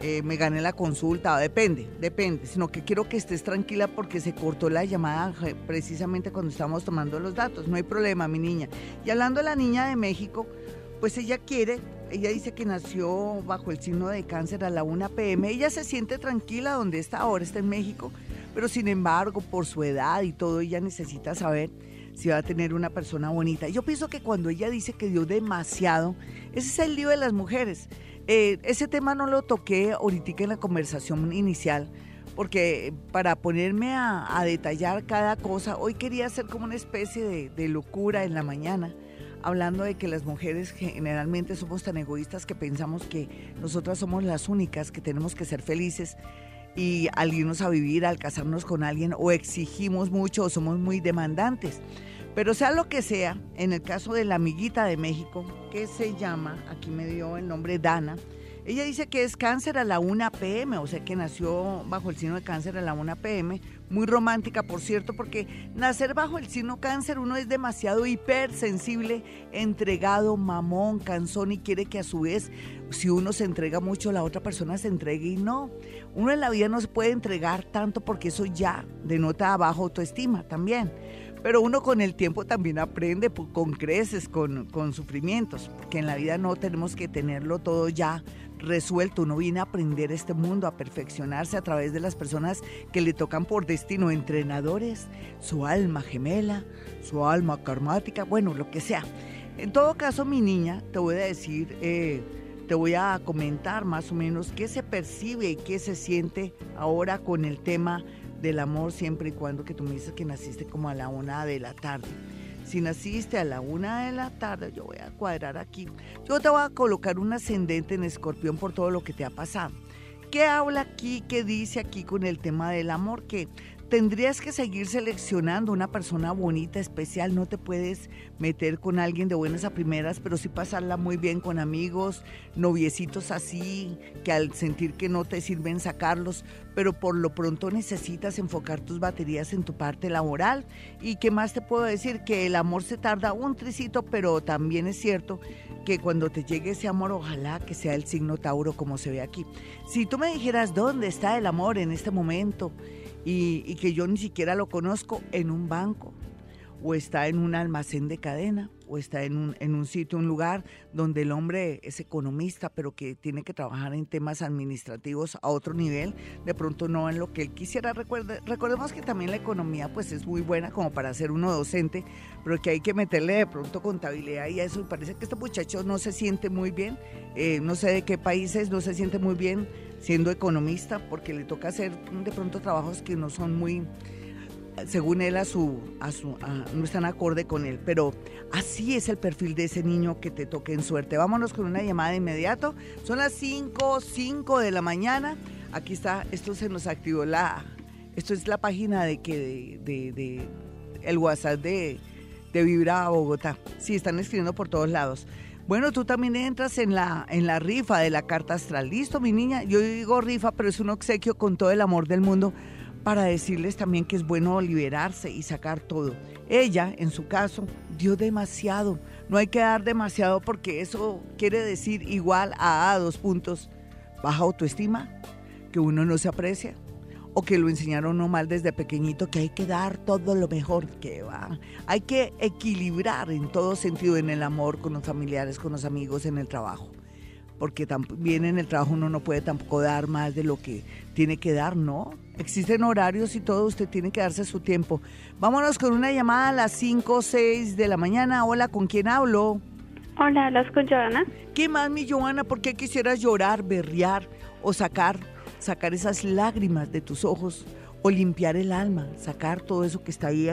eh, me gané la consulta, depende, depende, sino que quiero que estés tranquila porque se cortó la llamada je- precisamente cuando estábamos tomando los datos, no hay problema, mi niña. Y hablando de la niña de México, pues ella quiere, ella dice que nació bajo el signo de cáncer a la 1 pm, ella se siente tranquila donde está ahora, está en México, pero sin embargo, por su edad y todo, ella necesita saber si va a tener una persona bonita. Yo pienso que cuando ella dice que dio demasiado, ese es el lío de las mujeres. Eh, ese tema no lo toqué ahorita en la conversación inicial, porque para ponerme a, detallar cada cosa, hoy quería hacer como una especie de, de locura en la mañana, hablando de que las mujeres generalmente somos tan egoístas que pensamos que nosotras somos las únicas que tenemos que ser felices y al irnos a vivir, al casarnos con alguien, o exigimos mucho o somos muy demandantes. Pero sea lo que sea, en el caso de la amiguita de México, que se llama, aquí me dio el nombre Dana, ella dice que es cáncer a la 1 pm, o sea que nació bajo el signo de cáncer a la 1 pm, muy romántica por cierto, porque nacer bajo el signo cáncer uno es demasiado hipersensible, entregado, mamón, cansón y quiere que a su vez, si uno se entrega mucho, la otra persona se entregue y no. Uno en la vida no se puede entregar tanto porque eso ya denota baja autoestima también pero uno con el tiempo también aprende con creces, con, con sufrimientos, porque en la vida no tenemos que tenerlo todo ya resuelto, uno viene a aprender este mundo, a perfeccionarse a través de las personas que le tocan por destino, entrenadores, su alma gemela, su alma karmática, bueno, lo que sea. En todo caso, mi niña, te voy a decir, eh, te voy a comentar más o menos qué se percibe y qué se siente ahora con el tema del amor siempre y cuando que tú me dices que naciste como a la una de la tarde. Si naciste a la una de la tarde, yo voy a cuadrar aquí. Yo te voy a colocar un ascendente en escorpión por todo lo que te ha pasado. ¿Qué habla aquí? ¿Qué dice aquí con el tema del amor? Que tendrías que seguir seleccionando una persona bonita, especial. No te puedes meter con alguien de buenas a primeras, pero sí pasarla muy bien con amigos, noviecitos así, que al sentir que no te sirven sacarlos, pero por lo pronto necesitas enfocar tus baterías en tu parte laboral. ¿Y qué más te puedo decir? Que el amor se tarda un tricito, pero también es cierto que cuando te llegue ese amor, ojalá que sea el signo Tauro como se ve aquí. Si tú me dijeras dónde está el amor en este momento, y, que yo ni siquiera lo conozco en un banco o está en un almacén de cadena o está en un, en un sitio, un lugar donde el hombre es economista, pero que tiene que trabajar en temas administrativos a otro nivel, de pronto no en lo que él quisiera. Recuerde, recordemos que también la economía pues es muy buena como para ser uno docente, pero que hay que meterle de pronto contabilidad y eso. parece que este muchacho no se siente muy bien, eh, no sé de qué países, no se siente muy bien siendo economista, porque le toca hacer de pronto trabajos que no son muy, según él, a su, a su, no están acorde con él. Pero así es el perfil de ese niño que te toque en suerte. Vámonos con una llamada de inmediato. Son las 5, 5 de la mañana. Aquí está, esto se nos activó la, esto es la página de que, de, el WhatsApp de, de Vibra Bogotá. Sí, están escribiendo por todos lados. Bueno, tú también entras en la, en la rifa de la carta astral. Listo, mi niña. Yo digo rifa, pero es un obsequio con todo el amor del mundo para decirles también que es bueno liberarse y sacar todo. Ella, en su caso, dio demasiado. No hay que dar demasiado porque eso quiere decir igual a, dos puntos. Baja autoestima, que uno no se aprecia, o que lo enseñaron no mal desde pequeñito, que hay que dar todo lo mejor que va. Hay que equilibrar en todo sentido, en el amor, con los familiares, con los amigos, en el trabajo. Porque también en el trabajo uno no puede tampoco dar más de lo que tiene que dar, ¿no? Existen horarios y todo, usted tiene que darse su tiempo. Vámonos con una llamada a las 5 o 6 de la mañana. Hola, ¿con quién hablo? Hola, ¿hablas con Joana? ¿Qué más, mi Joana? ¿Por qué quisieras llorar, berrear o sacar sacar esas lágrimas de tus ojos o limpiar el alma, sacar todo eso que está ahí,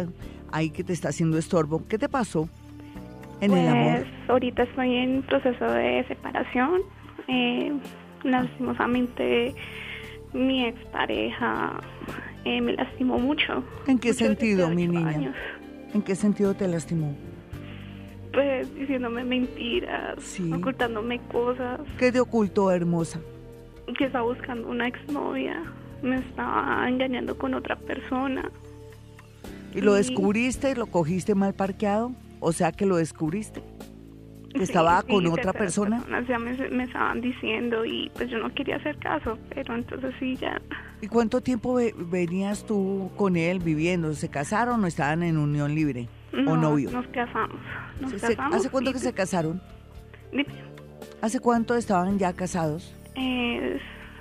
ahí que te está haciendo estorbo. ¿Qué te pasó en el amor? Pues ahorita estoy en proceso de separación. Eh, lastimosamente mi expareja eh, me lastimó mucho. ¿En qué sentido, mi niña? ¿En qué sentido te lastimó? Pues diciéndome mentiras, ocultándome cosas. ¿Qué te ocultó, hermosa? que estaba buscando una exnovia, me estaba engañando con otra persona. ¿Y lo descubriste? ¿Lo cogiste mal parqueado? O sea que lo descubriste. ¿Que estaba con otra persona? ya me, me, estaban diciendo y pues yo no quería hacer caso, pero entonces sí ya. ¿Y cuánto tiempo venías tú con él viviendo? ¿Se casaron o estaban en unión libre? No, ¿O novio? Nos casamos. ¿Hace cuánto que se pues casaron? ¿Hace cuánto estaban ya casados? Eh,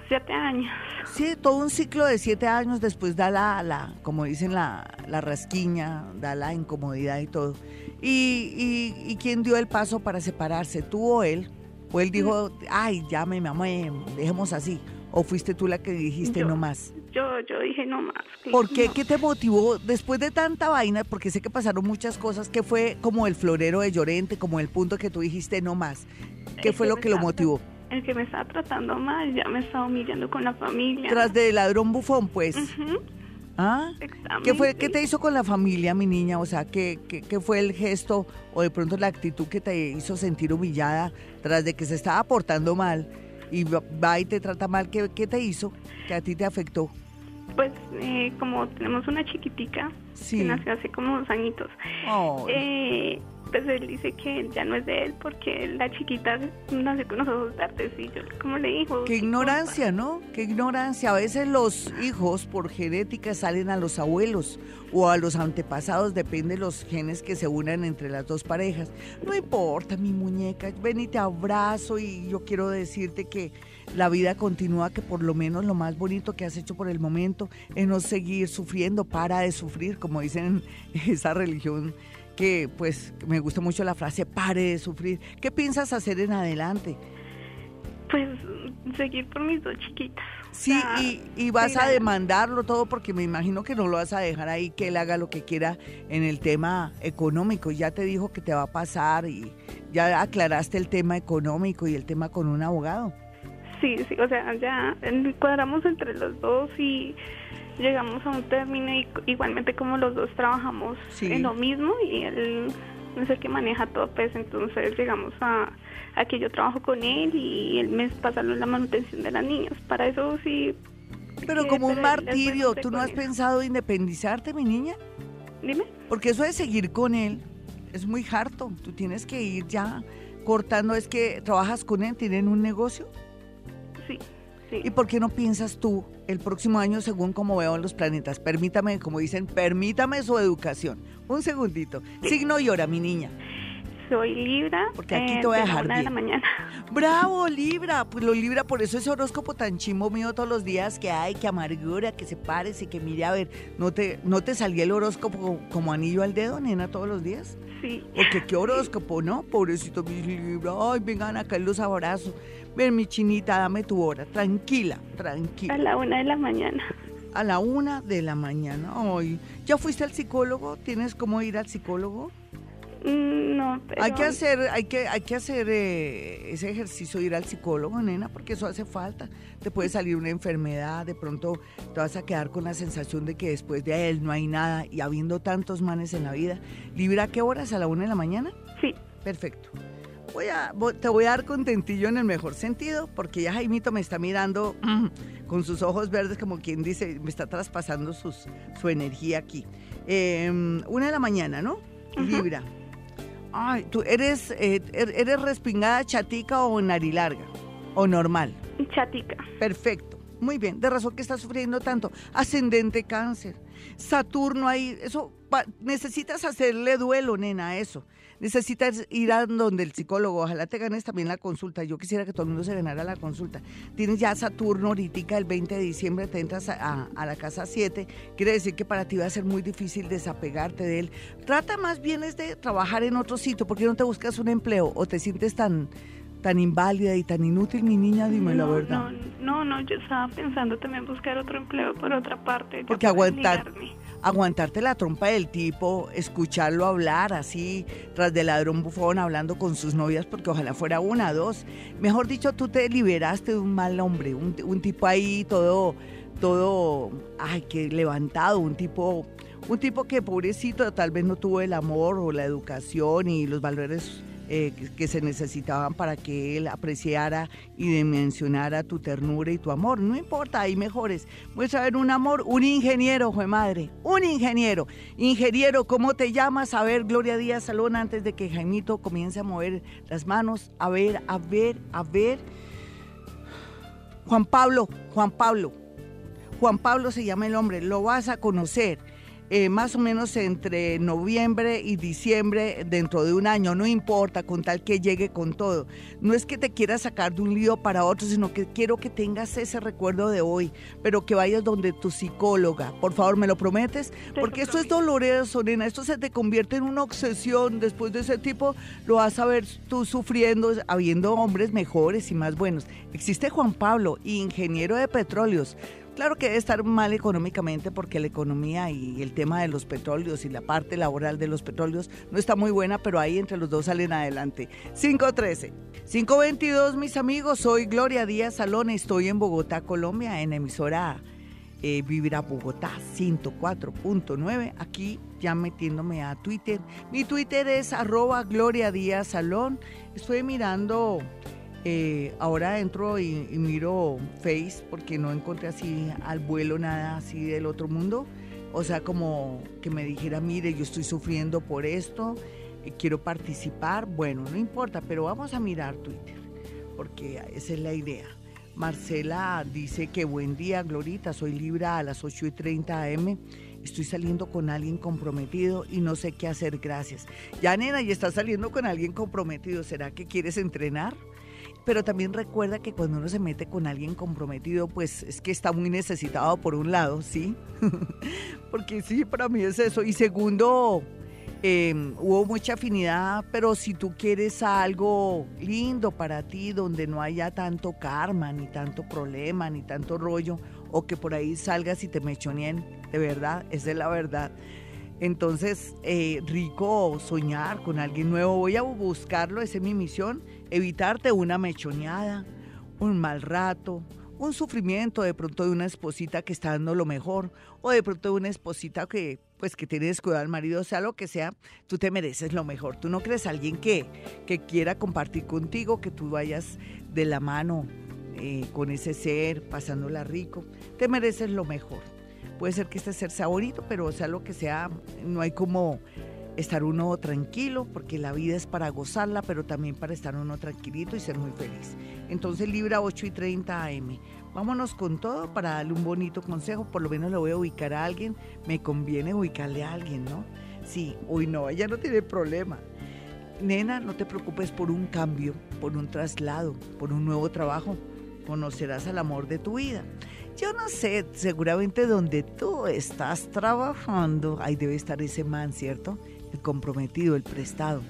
siete años. Sí, todo un ciclo de siete años después da la, la como dicen, la, la rasquiña, da la incomodidad y todo. ¿Y, y, quién dio el paso para separarse? ¿Tú o él? ¿O él dijo, ay, ya me mamé, dejemos así? ¿O fuiste tú la que dijiste no más? Yo, yo dije no más. ¿Por qué? ¿Qué te motivó después de tanta vaina? Porque sé que pasaron muchas cosas. ¿Qué fue como el florero de Llorente, como el punto que tú dijiste no más? ¿Qué fue lo que lo motivó? El que me estaba tratando mal ya me estaba humillando con la familia. Tras de ladrón bufón, pues. ¿Ah? ¿Qué, fue, ¿Qué te hizo con la familia, mi niña? O sea, ¿qué, ¿qué, fue el gesto o de pronto la actitud que te hizo sentir humillada tras de que se estaba portando mal y va y te trata mal? ¿Qué, qué te hizo que a ti te afectó? Pues eh, como tenemos una chiquitica que nació hace como dos añitos, eh, pues él dice que ya no es de él porque la chiquita nace con los ojos verdes y yo como le dijo. Qué ignorancia, ¿no? Qué ignorancia. A veces los hijos por genética salen a los abuelos o a los antepasados, depende de los genes que se unan entre las dos parejas. No importa, mi muñeca, ven y te abrazo y yo quiero decirte que la vida continúa, que por lo menos lo más bonito que has hecho por el momento es no seguir sufriendo, para de sufrir, como dicen esa religión que pues me gusta mucho la frase, pare de sufrir. ¿Qué piensas hacer en adelante? Pues seguir por mis dos chiquitas. Sí, y, vas a demandarlo todo porque me imagino que no lo vas a dejar ahí que él haga lo que quiera en el tema económico. Ya te dijo que te va a pasar y ya aclaraste el tema económico y el tema con un abogado. Sí, sí, o sea, ya cuadramos entre los dos y llegamos a un término y igualmente como los dos trabajamos en lo mismo y él es el que maneja todo, pues entonces llegamos a, a que yo trabajo con él y él me pasa la manutención de las niñas. Para eso sí. Pero como un martirio, ¿tú no has pensado independizarte, mi niña? Dime. Porque eso de seguir con él es muy harto. Tú tienes que ir ya cortando. Es que trabajas con él, tienen un negocio. Sí. ¿Y por qué no piensas tú el próximo año según como veo en los planetas? Permítame, como dicen, permítame su educación. Un segundito. Signo y hora, mi niña. Soy Libra. Porque aquí te voy a dejar de la mañana. Bravo, Libra. Pues lo Libra, por eso ese horóscopo tan chimbo mío todos los días que hay, que amargura, que se parece, que mire, a ver, ¿no te, no te salía el horóscopo como anillo al dedo, nena, todos los días? Sí. Porque qué horóscopo, ¿no? Pobrecito mi Libra. Ay, vengan acá los abrazos. Ven, mi chinita, dame tu hora. Tranquila, tranquila. A la una de la mañana. A la una de la mañana. Ay, ¿ya fuiste al psicólogo? ¿Tienes cómo ir al psicólogo? Mm, no, pero... Hay que hacer, hay que, hay que hacer eh, ese ejercicio, ir al psicólogo, nena, porque eso hace falta. Te puede salir una enfermedad, de pronto te vas a quedar con la sensación de que después de él no hay nada y habiendo tantos manes en la vida. ¿Libra qué horas? ¿A la una de la mañana? Sí. Perfecto voy a, te voy a dar contentillo en el mejor sentido, porque ya Jaimito me está mirando con sus ojos verdes, como quien dice, me está traspasando sus, su energía aquí. Em, una de la mañana, ¿no? Libra. Ay, ¿tú eres, eh, er, eres respingada, chatica o narilarga? ¿O normal? Chatica. Perfecto. Muy bien, de razón que estás sufriendo tanto. Ascendente cáncer. Saturno ahí, eso, necesitas hacerle duelo, nena, a eso necesitas ir a donde el psicólogo, ojalá te ganes también la consulta. Yo quisiera que todo el mundo se ganara la consulta. Tienes ya Saturno ahorita, el 20 de diciembre te entras a, la casa 7, quiere decir que para ti va a ser muy difícil desapegarte de él. Trata más bien es de trabajar en otro sitio, porque no te buscas un empleo o te sientes tan tan inválida y tan inútil, mi niña, dime la verdad. No, no, no, yo estaba pensando también buscar otro empleo por otra parte. Porque aguantar, aguantarte la trompa del tipo, escucharlo hablar así, tras del ladrón bufón, hablando con sus novias, porque ojalá fuera una, dos. Mejor dicho, tú te liberaste de un mal hombre, un, un tipo ahí todo, todo, ay, que levantado, un tipo, un tipo que pobrecito tal vez no tuvo el amor o la educación y los valores eh, que, se necesitaban para que él apreciara y dimensionara tu ternura y tu amor. No importa, hay mejores. Muestra ver un amor, un ingeniero, de madre, un ingeniero. Ingeniero, ¿cómo te llamas? A ver, Gloria Díaz Salón, antes de que Jaimito comience a mover las manos. A ver, a ver, a ver. Juan Pablo, Juan Pablo. Juan Pablo se llama el hombre, lo vas a conocer eh, más o menos entre noviembre y diciembre dentro de un año, no importa, con tal que llegue con todo. No es que te quieras sacar de un lío para otro, sino que quiero que tengas ese recuerdo de hoy, pero que vayas donde tu psicóloga. Por favor, ¿me lo prometes? Porque esto es doloroso, nena, esto se te convierte en una obsesión. Después de ese tipo, lo vas a ver tú sufriendo, habiendo hombres mejores y más buenos. Existe Juan Pablo, ingeniero de petróleos. Claro que debe estar mal económicamente porque la economía y el tema de los petróleos y la parte laboral de los petróleos no está muy buena, pero ahí entre los dos salen adelante. 513. 522, mis amigos, soy Gloria Díaz Salón, estoy en Bogotá, Colombia, en emisora eh, Vivir a Bogotá 104.9, aquí ya metiéndome a Twitter. Mi Twitter es arroba Gloria Díaz Salón. Estoy mirando eh, ahora entro y, miro Face porque no encontré así al vuelo nada así del otro mundo. O sea, como que me dijera, mire, yo estoy sufriendo por esto, eh, quiero participar. Bueno, no importa, pero vamos a mirar Twitter, porque esa es la idea. Marcela dice que buen día, Glorita, soy Libra a las 8 y 30 am. Estoy saliendo con alguien comprometido y no sé qué hacer, gracias. Ya, nena, y estás saliendo con alguien comprometido. ¿Será que quieres entrenar? Pero también recuerda que cuando uno se mete con alguien comprometido, pues es que está muy necesitado por un lado, ¿sí? Porque sí, para mí es eso. Y segundo, Em, hubo mucha afinidad, pero si tú quieres algo lindo para ti, donde no haya tanto karma, ni tanto problema, ni tanto rollo, o que por ahí salgas y te mechonien, de verdad, esa es la verdad. Entonces, eh, rico soñar con alguien nuevo. Voy a buscarlo, esa es mi misión. Evitarte una mechoneada, un mal rato, un sufrimiento de pronto de una esposita que está dando lo mejor, o de pronto de una esposita que pues que tiene descuidado al marido, sea lo que sea, tú te mereces lo mejor. Tú no crees a alguien que, que quiera compartir contigo, que tú vayas de la mano eh, con ese ser, pasándola rico. Te mereces lo mejor. Puede ser que este ser sea bonito, pero sea lo que sea, no hay como estar uno tranquilo, porque la vida es para gozarla, pero también para estar uno tranquilito y ser muy feliz. Entonces Libra 8 y 30 AM. Vámonos con todo para darle un bonito consejo, por lo menos le voy a ubicar a alguien, me conviene ubicarle a alguien, ¿no? Sí, hoy no, ella no tiene problema. Nena, no te preocupes por un cambio, por un traslado, por un nuevo trabajo. Conocerás al amor de tu vida. Yo no sé, seguramente donde tú estás trabajando, ahí debe estar ese man, ¿cierto? El comprometido, el prestado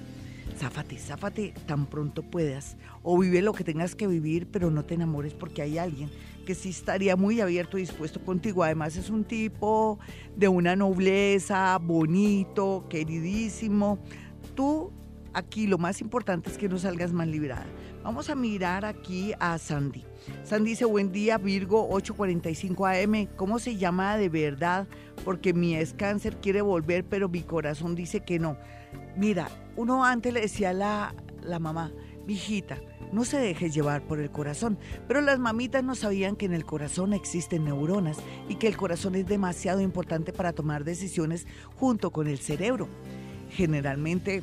záfate, záfate tan pronto puedas. O vive lo que tengas que vivir, pero no te enamores porque hay alguien que sí estaría muy abierto y dispuesto contigo. Además es un tipo de una nobleza, bonito, queridísimo. Tú aquí lo más importante es que no salgas mal librada. Vamos a mirar aquí a Sandy. Sandy dice, buen día Virgo 845 AM. ¿Cómo se llama de verdad? Porque mi es cáncer, quiere volver, pero mi corazón dice que no. Mira, uno antes le decía a la, la mamá, hijita, no se deje llevar por el corazón, pero las mamitas no sabían que en el corazón existen neuronas y que el corazón es demasiado importante para tomar decisiones junto con el cerebro. Generalmente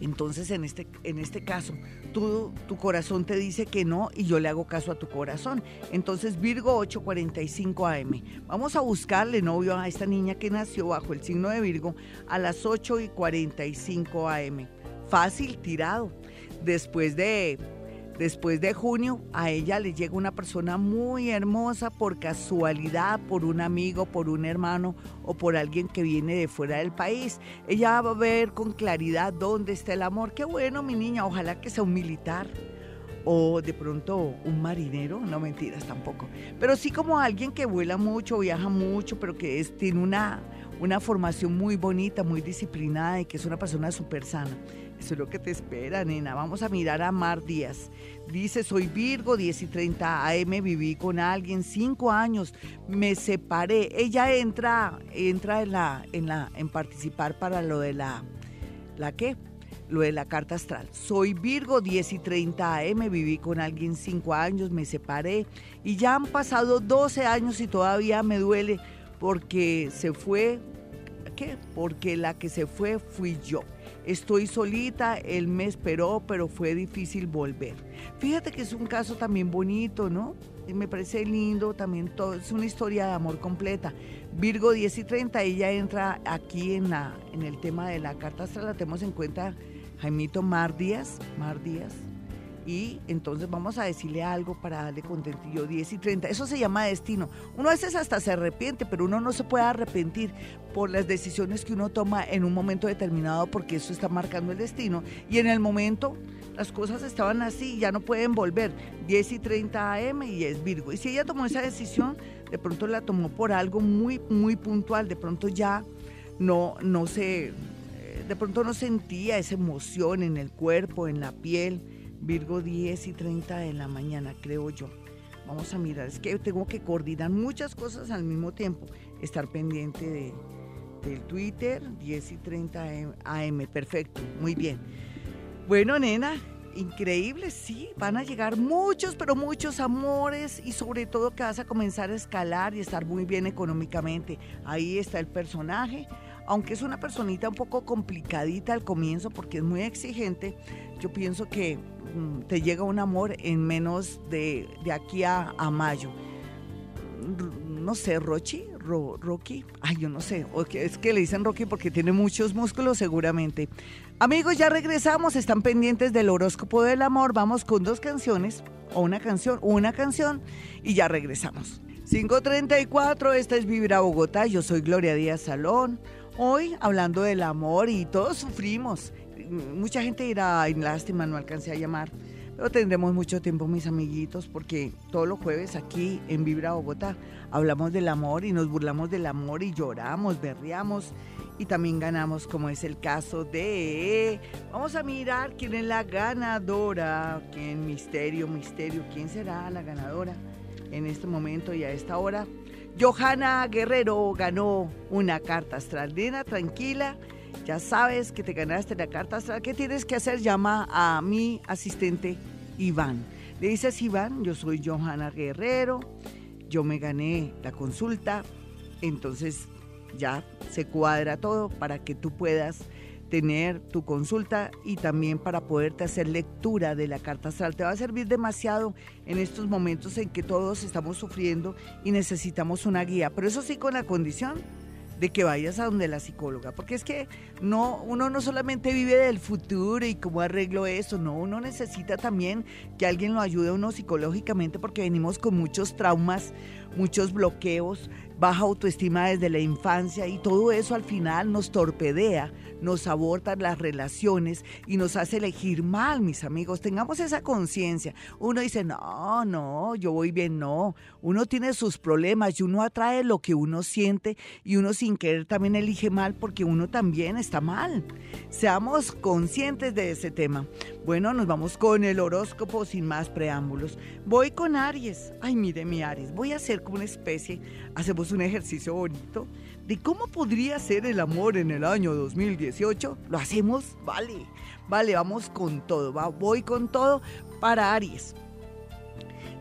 entonces, en este, en este caso, tu corazón te dice que no y yo le hago caso a tu corazón. Entonces, Virgo 845 AM. Vamos a buscarle novio a esta niña que nació bajo el signo de Virgo a las 8 y 45 AM. Fácil, tirado. Después de Después de junio, a ella le llega una persona muy hermosa por casualidad, por un amigo, por un hermano o por alguien que viene de fuera del país. Ella va a ver con claridad dónde está el amor. Qué bueno, mi niña, ojalá que sea un militar o de pronto un marinero, no mentiras tampoco, pero sí como alguien que vuela mucho, viaja mucho, pero que es, tiene una, una formación muy bonita, muy disciplinada y que es una persona súper sana. Eso es lo que te espera, nena. Vamos a mirar a Mar Díaz. Dice, soy Virgo, 10 y 30 AM, viví con alguien cinco años, me separé. Ella entra, entra en la, en la, en participar para lo de la, ¿la qué? Lo de la carta astral. Soy Virgo, 10 y 30 AM, viví con alguien cinco años, me separé y ya han pasado 12 años y todavía me duele porque se fue, ¿qué? Porque la que se fue fui yo. Estoy solita, él me esperó, pero fue difícil volver. Fíjate que es un caso también bonito, ¿no? me parece lindo también todo, es una historia de amor completa. Virgo 10 y 30, ella entra aquí en, la, en el tema de la carta astral, la tenemos en cuenta Jaimito Mar Díaz, Mar Díaz, y entonces vamos a decirle algo para darle contentillo 10 y 30. Eso se llama destino. Uno a veces hasta se arrepiente, pero uno no se puede arrepentir por las decisiones que uno toma en un momento determinado porque eso está marcando el destino. Y en el momento las cosas estaban así, ya no pueden volver. 10 y 30 AM y es Virgo. Y si ella tomó esa decisión, de pronto la tomó por algo muy, muy puntual. De pronto ya no, no se, eh, de pronto no sentía esa emoción en el cuerpo, en la piel Virgo 10 y 30 de la mañana, creo yo. Vamos a mirar, es que tengo que coordinar muchas cosas al mismo tiempo. Estar pendiente de, del Twitter, 10 y 30 AM, perfecto, muy bien. Bueno, nena, increíble, sí, van a llegar muchos, pero muchos amores y sobre todo que vas a comenzar a escalar y estar muy bien económicamente. Ahí está el personaje, aunque es una personita un poco complicadita al comienzo porque es muy exigente, yo pienso que Mm, te llega un amor en menos de, aquí a, mayo. No sé, Rochi, Rocky, ay, yo no sé, es que le dicen Rocky porque tiene muchos músculos seguramente. Amigos, ya regresamos, están pendientes del horóscopo del amor, vamos con dos canciones, o una canción, una canción, y ya regresamos. 534, esta es Vibra Bogotá, yo soy Gloria Díaz Salón. Hoy hablando del amor y todos sufrimos. Mucha gente dirá, ay, lástima, no alcancé a llamar. Pero tendremos mucho tiempo, mis amiguitos, porque todos los jueves aquí en Vibra Bogotá hablamos del amor y nos burlamos del amor y lloramos, berreamos y también ganamos, como es el caso de... Vamos a mirar quién es la ganadora, quién, misterio, misterio, quién será la ganadora en este momento y a esta hora. Johanna Guerrero ganó una carta astral. tranquila ya sabes que te ganaste la carta astral. ¿Qué tienes que hacer? Llama a mi asistente Iván. Le dices, Iván, yo soy Johanna Guerrero, yo me gané la consulta, entonces ya se cuadra todo para que tú puedas tener tu consulta y también para poderte hacer lectura de la carta astral. Te va a servir demasiado en estos momentos en que todos estamos sufriendo y necesitamos una guía, pero eso sí con la condición de que vayas a donde la psicóloga, porque es que no, uno no solamente vive del futuro y cómo arreglo eso, no, uno necesita también que alguien lo ayude a uno psicológicamente porque venimos con muchos traumas, muchos bloqueos, baja autoestima desde la infancia y todo eso al final nos torpedea, nos aborta las relaciones y nos hace elegir mal, mis amigos. Tengamos esa conciencia. Uno dice, no, no, yo voy bien, no. Uno tiene sus problemas y uno atrae lo que uno siente y uno sin querer también elige mal porque uno también está mal. Seamos conscientes de ese tema. Bueno, nos vamos con el horóscopo sin más preámbulos. Voy con Aries. Ay, mire mi Aries, voy a hacer como una especie, hacemos un ejercicio bonito de cómo podría ser el amor en el año 2018. ¿Lo hacemos? Vale, vale, vamos con todo, voy con todo para Aries.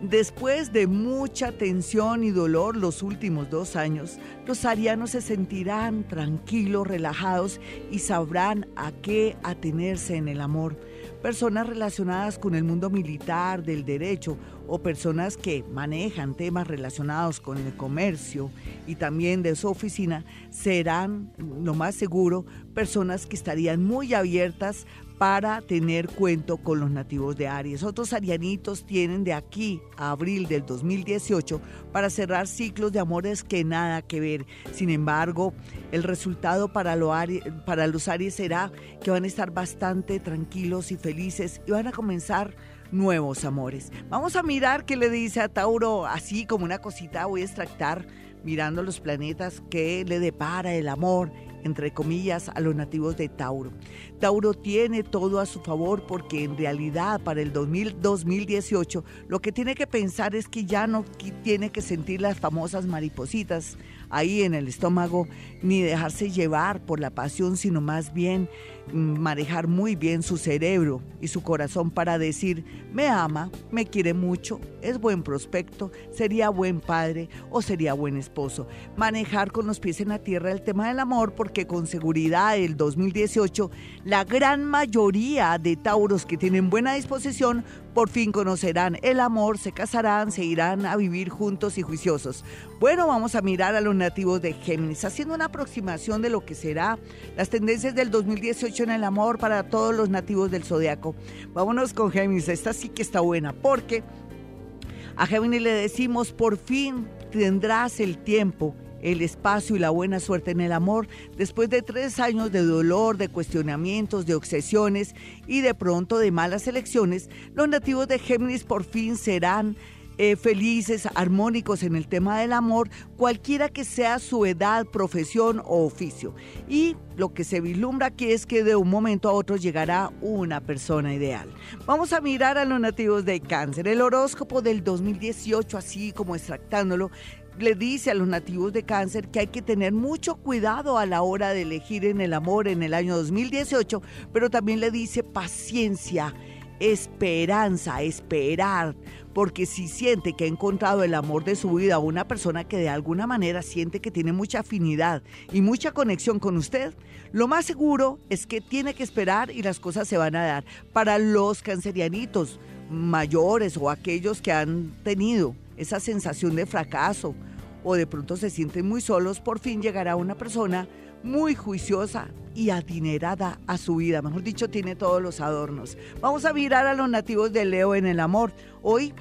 Después de mucha tensión y dolor los últimos dos años, los arianos se sentirán tranquilos, relajados y sabrán a qué atenerse en el amor personas relacionadas con el mundo militar, del derecho o personas que manejan temas relacionados con el comercio y también de su oficina serán, lo más seguro, personas que estarían muy abiertas para tener cuento con los nativos de Aries. Otros arianitos tienen de aquí a abril del 2018 para cerrar ciclos de amores que nada que ver. Sin embargo, el resultado para, los Aries será que van a estar bastante tranquilos y felices y van a comenzar nuevos amores. Vamos a mirar qué le dice a Tauro, así como una cosita voy a extractar mirando los planetas que le depara el amor entre comillas, a los nativos de Tauro. Tauro tiene todo a su favor porque en realidad para el 2018 lo que tiene que pensar es que ya no tiene que sentir las famosas maripositas ahí en el estómago, ni dejarse llevar por la pasión, sino más bien manejar muy bien su cerebro y su corazón para decir, me ama, me quiere mucho, es buen prospecto, sería buen padre o sería buen esposo. Manejar con los pies en la tierra el tema del amor porque con seguridad el 2018 la gran mayoría de tauros que tienen buena disposición por fin conocerán el amor, se casarán, se irán a vivir juntos y juiciosos. Bueno, vamos a mirar a los nativos de Géminis, haciendo una aproximación de lo que será las tendencias del 2018 en el amor para todos los nativos del zodiaco. Vámonos con Géminis, esta sí que está buena, porque a Géminis le decimos, por fin tendrás el tiempo el espacio y la buena suerte en el amor después de tres años de dolor, de cuestionamientos, de obsesiones y de pronto de malas elecciones, los nativos de Géminis por fin serán eh, felices, armónicos en el tema del amor, cualquiera que sea su edad, profesión o oficio. Y lo que se vislumbra aquí es que de un momento a otro llegará una persona ideal. Vamos a mirar a los nativos de cáncer. El horóscopo del 2018, así como extractándolo, le dice a los nativos de cáncer que hay que tener mucho cuidado a la hora de elegir en el amor en el año 2018, pero también le dice paciencia, esperanza, esperar, porque si siente que ha encontrado el amor de su vida una persona que de alguna manera siente que tiene mucha afinidad y mucha conexión con usted, lo más seguro es que tiene que esperar y las cosas se van a dar. Para los cancerianitos mayores o aquellos que han tenido esa sensación de fracaso o de pronto se sienten muy solos, por fin llegará una persona muy juiciosa y adinerada a su vida. Mejor dicho, tiene todos los adornos. Vamos a mirar a los nativos de Leo en el amor. Hoy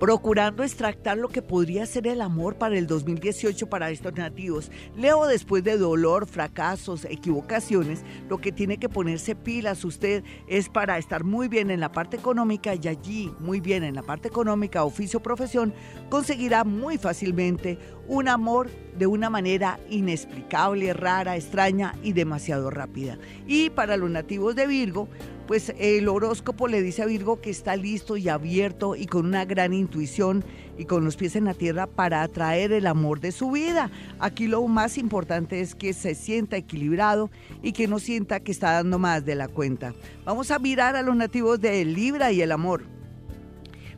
procurando extractar lo que podría ser el amor para el 2018 para estos nativos. Leo después de dolor, fracasos, equivocaciones, lo que tiene que ponerse pilas usted es para estar muy bien en la parte económica y allí, muy bien en la parte económica, oficio, profesión, conseguirá muy fácilmente un amor de una manera inexplicable, rara, extraña y demasiado rápida. Y para los nativos de Virgo, pues el horóscopo le dice a Virgo que está listo y abierto y con una gran intuición y con los pies en la tierra para atraer el amor de su vida. Aquí lo más importante es que se sienta equilibrado y que no sienta que está dando más de la cuenta. Vamos a mirar a los nativos de Libra y el amor.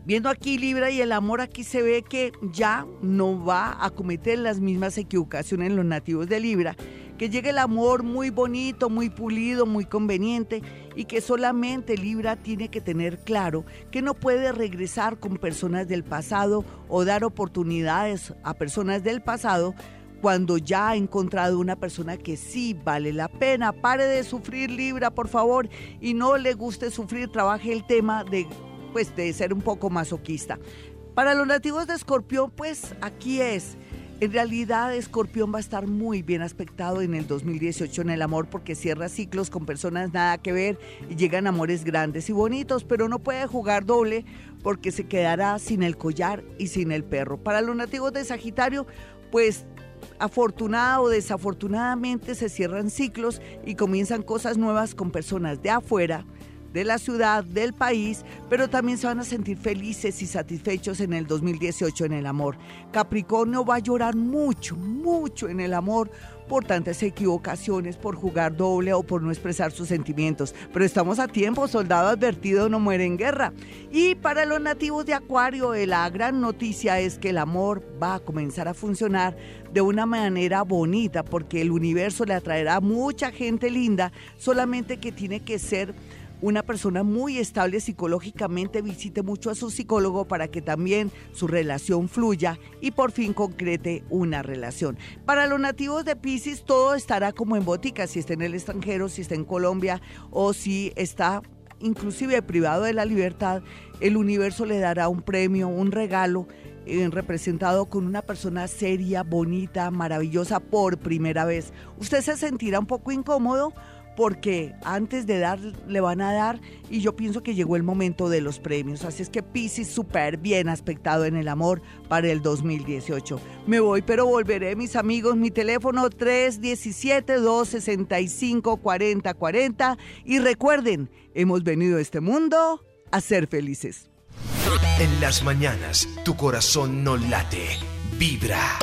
Viendo aquí Libra y el amor, aquí se ve que ya no va a cometer las mismas equivocaciones en los nativos de Libra que llegue el amor muy bonito, muy pulido, muy conveniente y que solamente Libra tiene que tener claro que no puede regresar con personas del pasado o dar oportunidades a personas del pasado cuando ya ha encontrado una persona que sí vale la pena. Pare de sufrir Libra, por favor, y no le guste sufrir, trabaje el tema de pues de ser un poco masoquista. Para los nativos de Escorpión, pues aquí es en realidad, Escorpión va a estar muy bien aspectado en el 2018 en el amor porque cierra ciclos con personas nada que ver y llegan amores grandes y bonitos, pero no puede jugar doble porque se quedará sin el collar y sin el perro. Para los nativos de Sagitario, pues afortunada o desafortunadamente se cierran ciclos y comienzan cosas nuevas con personas de afuera de la ciudad, del país, pero también se van a sentir felices y satisfechos en el 2018 en el amor. Capricornio va a llorar mucho, mucho en el amor por tantas equivocaciones, por jugar doble o por no expresar sus sentimientos. Pero estamos a tiempo, soldado advertido no muere en guerra. Y para los nativos de Acuario, eh, la gran noticia es que el amor va a comenzar a funcionar de una manera bonita, porque el universo le atraerá mucha gente linda, solamente que tiene que ser una persona muy estable psicológicamente visite mucho a su psicólogo para que también su relación fluya y por fin concrete una relación. Para los nativos de Pisces todo estará como en botica, si está en el extranjero, si está en Colombia o si está inclusive privado de la libertad, el universo le dará un premio, un regalo eh, representado con una persona seria, bonita, maravillosa por primera vez. Usted se sentirá un poco incómodo porque antes de dar le van a dar y yo pienso que llegó el momento de los premios. Así es que Pisces súper bien aspectado en el amor para el 2018. Me voy, pero volveré, mis amigos. Mi teléfono 317-265-4040 y recuerden, hemos venido a este mundo a ser felices. En las mañanas, tu corazón no late, vibra.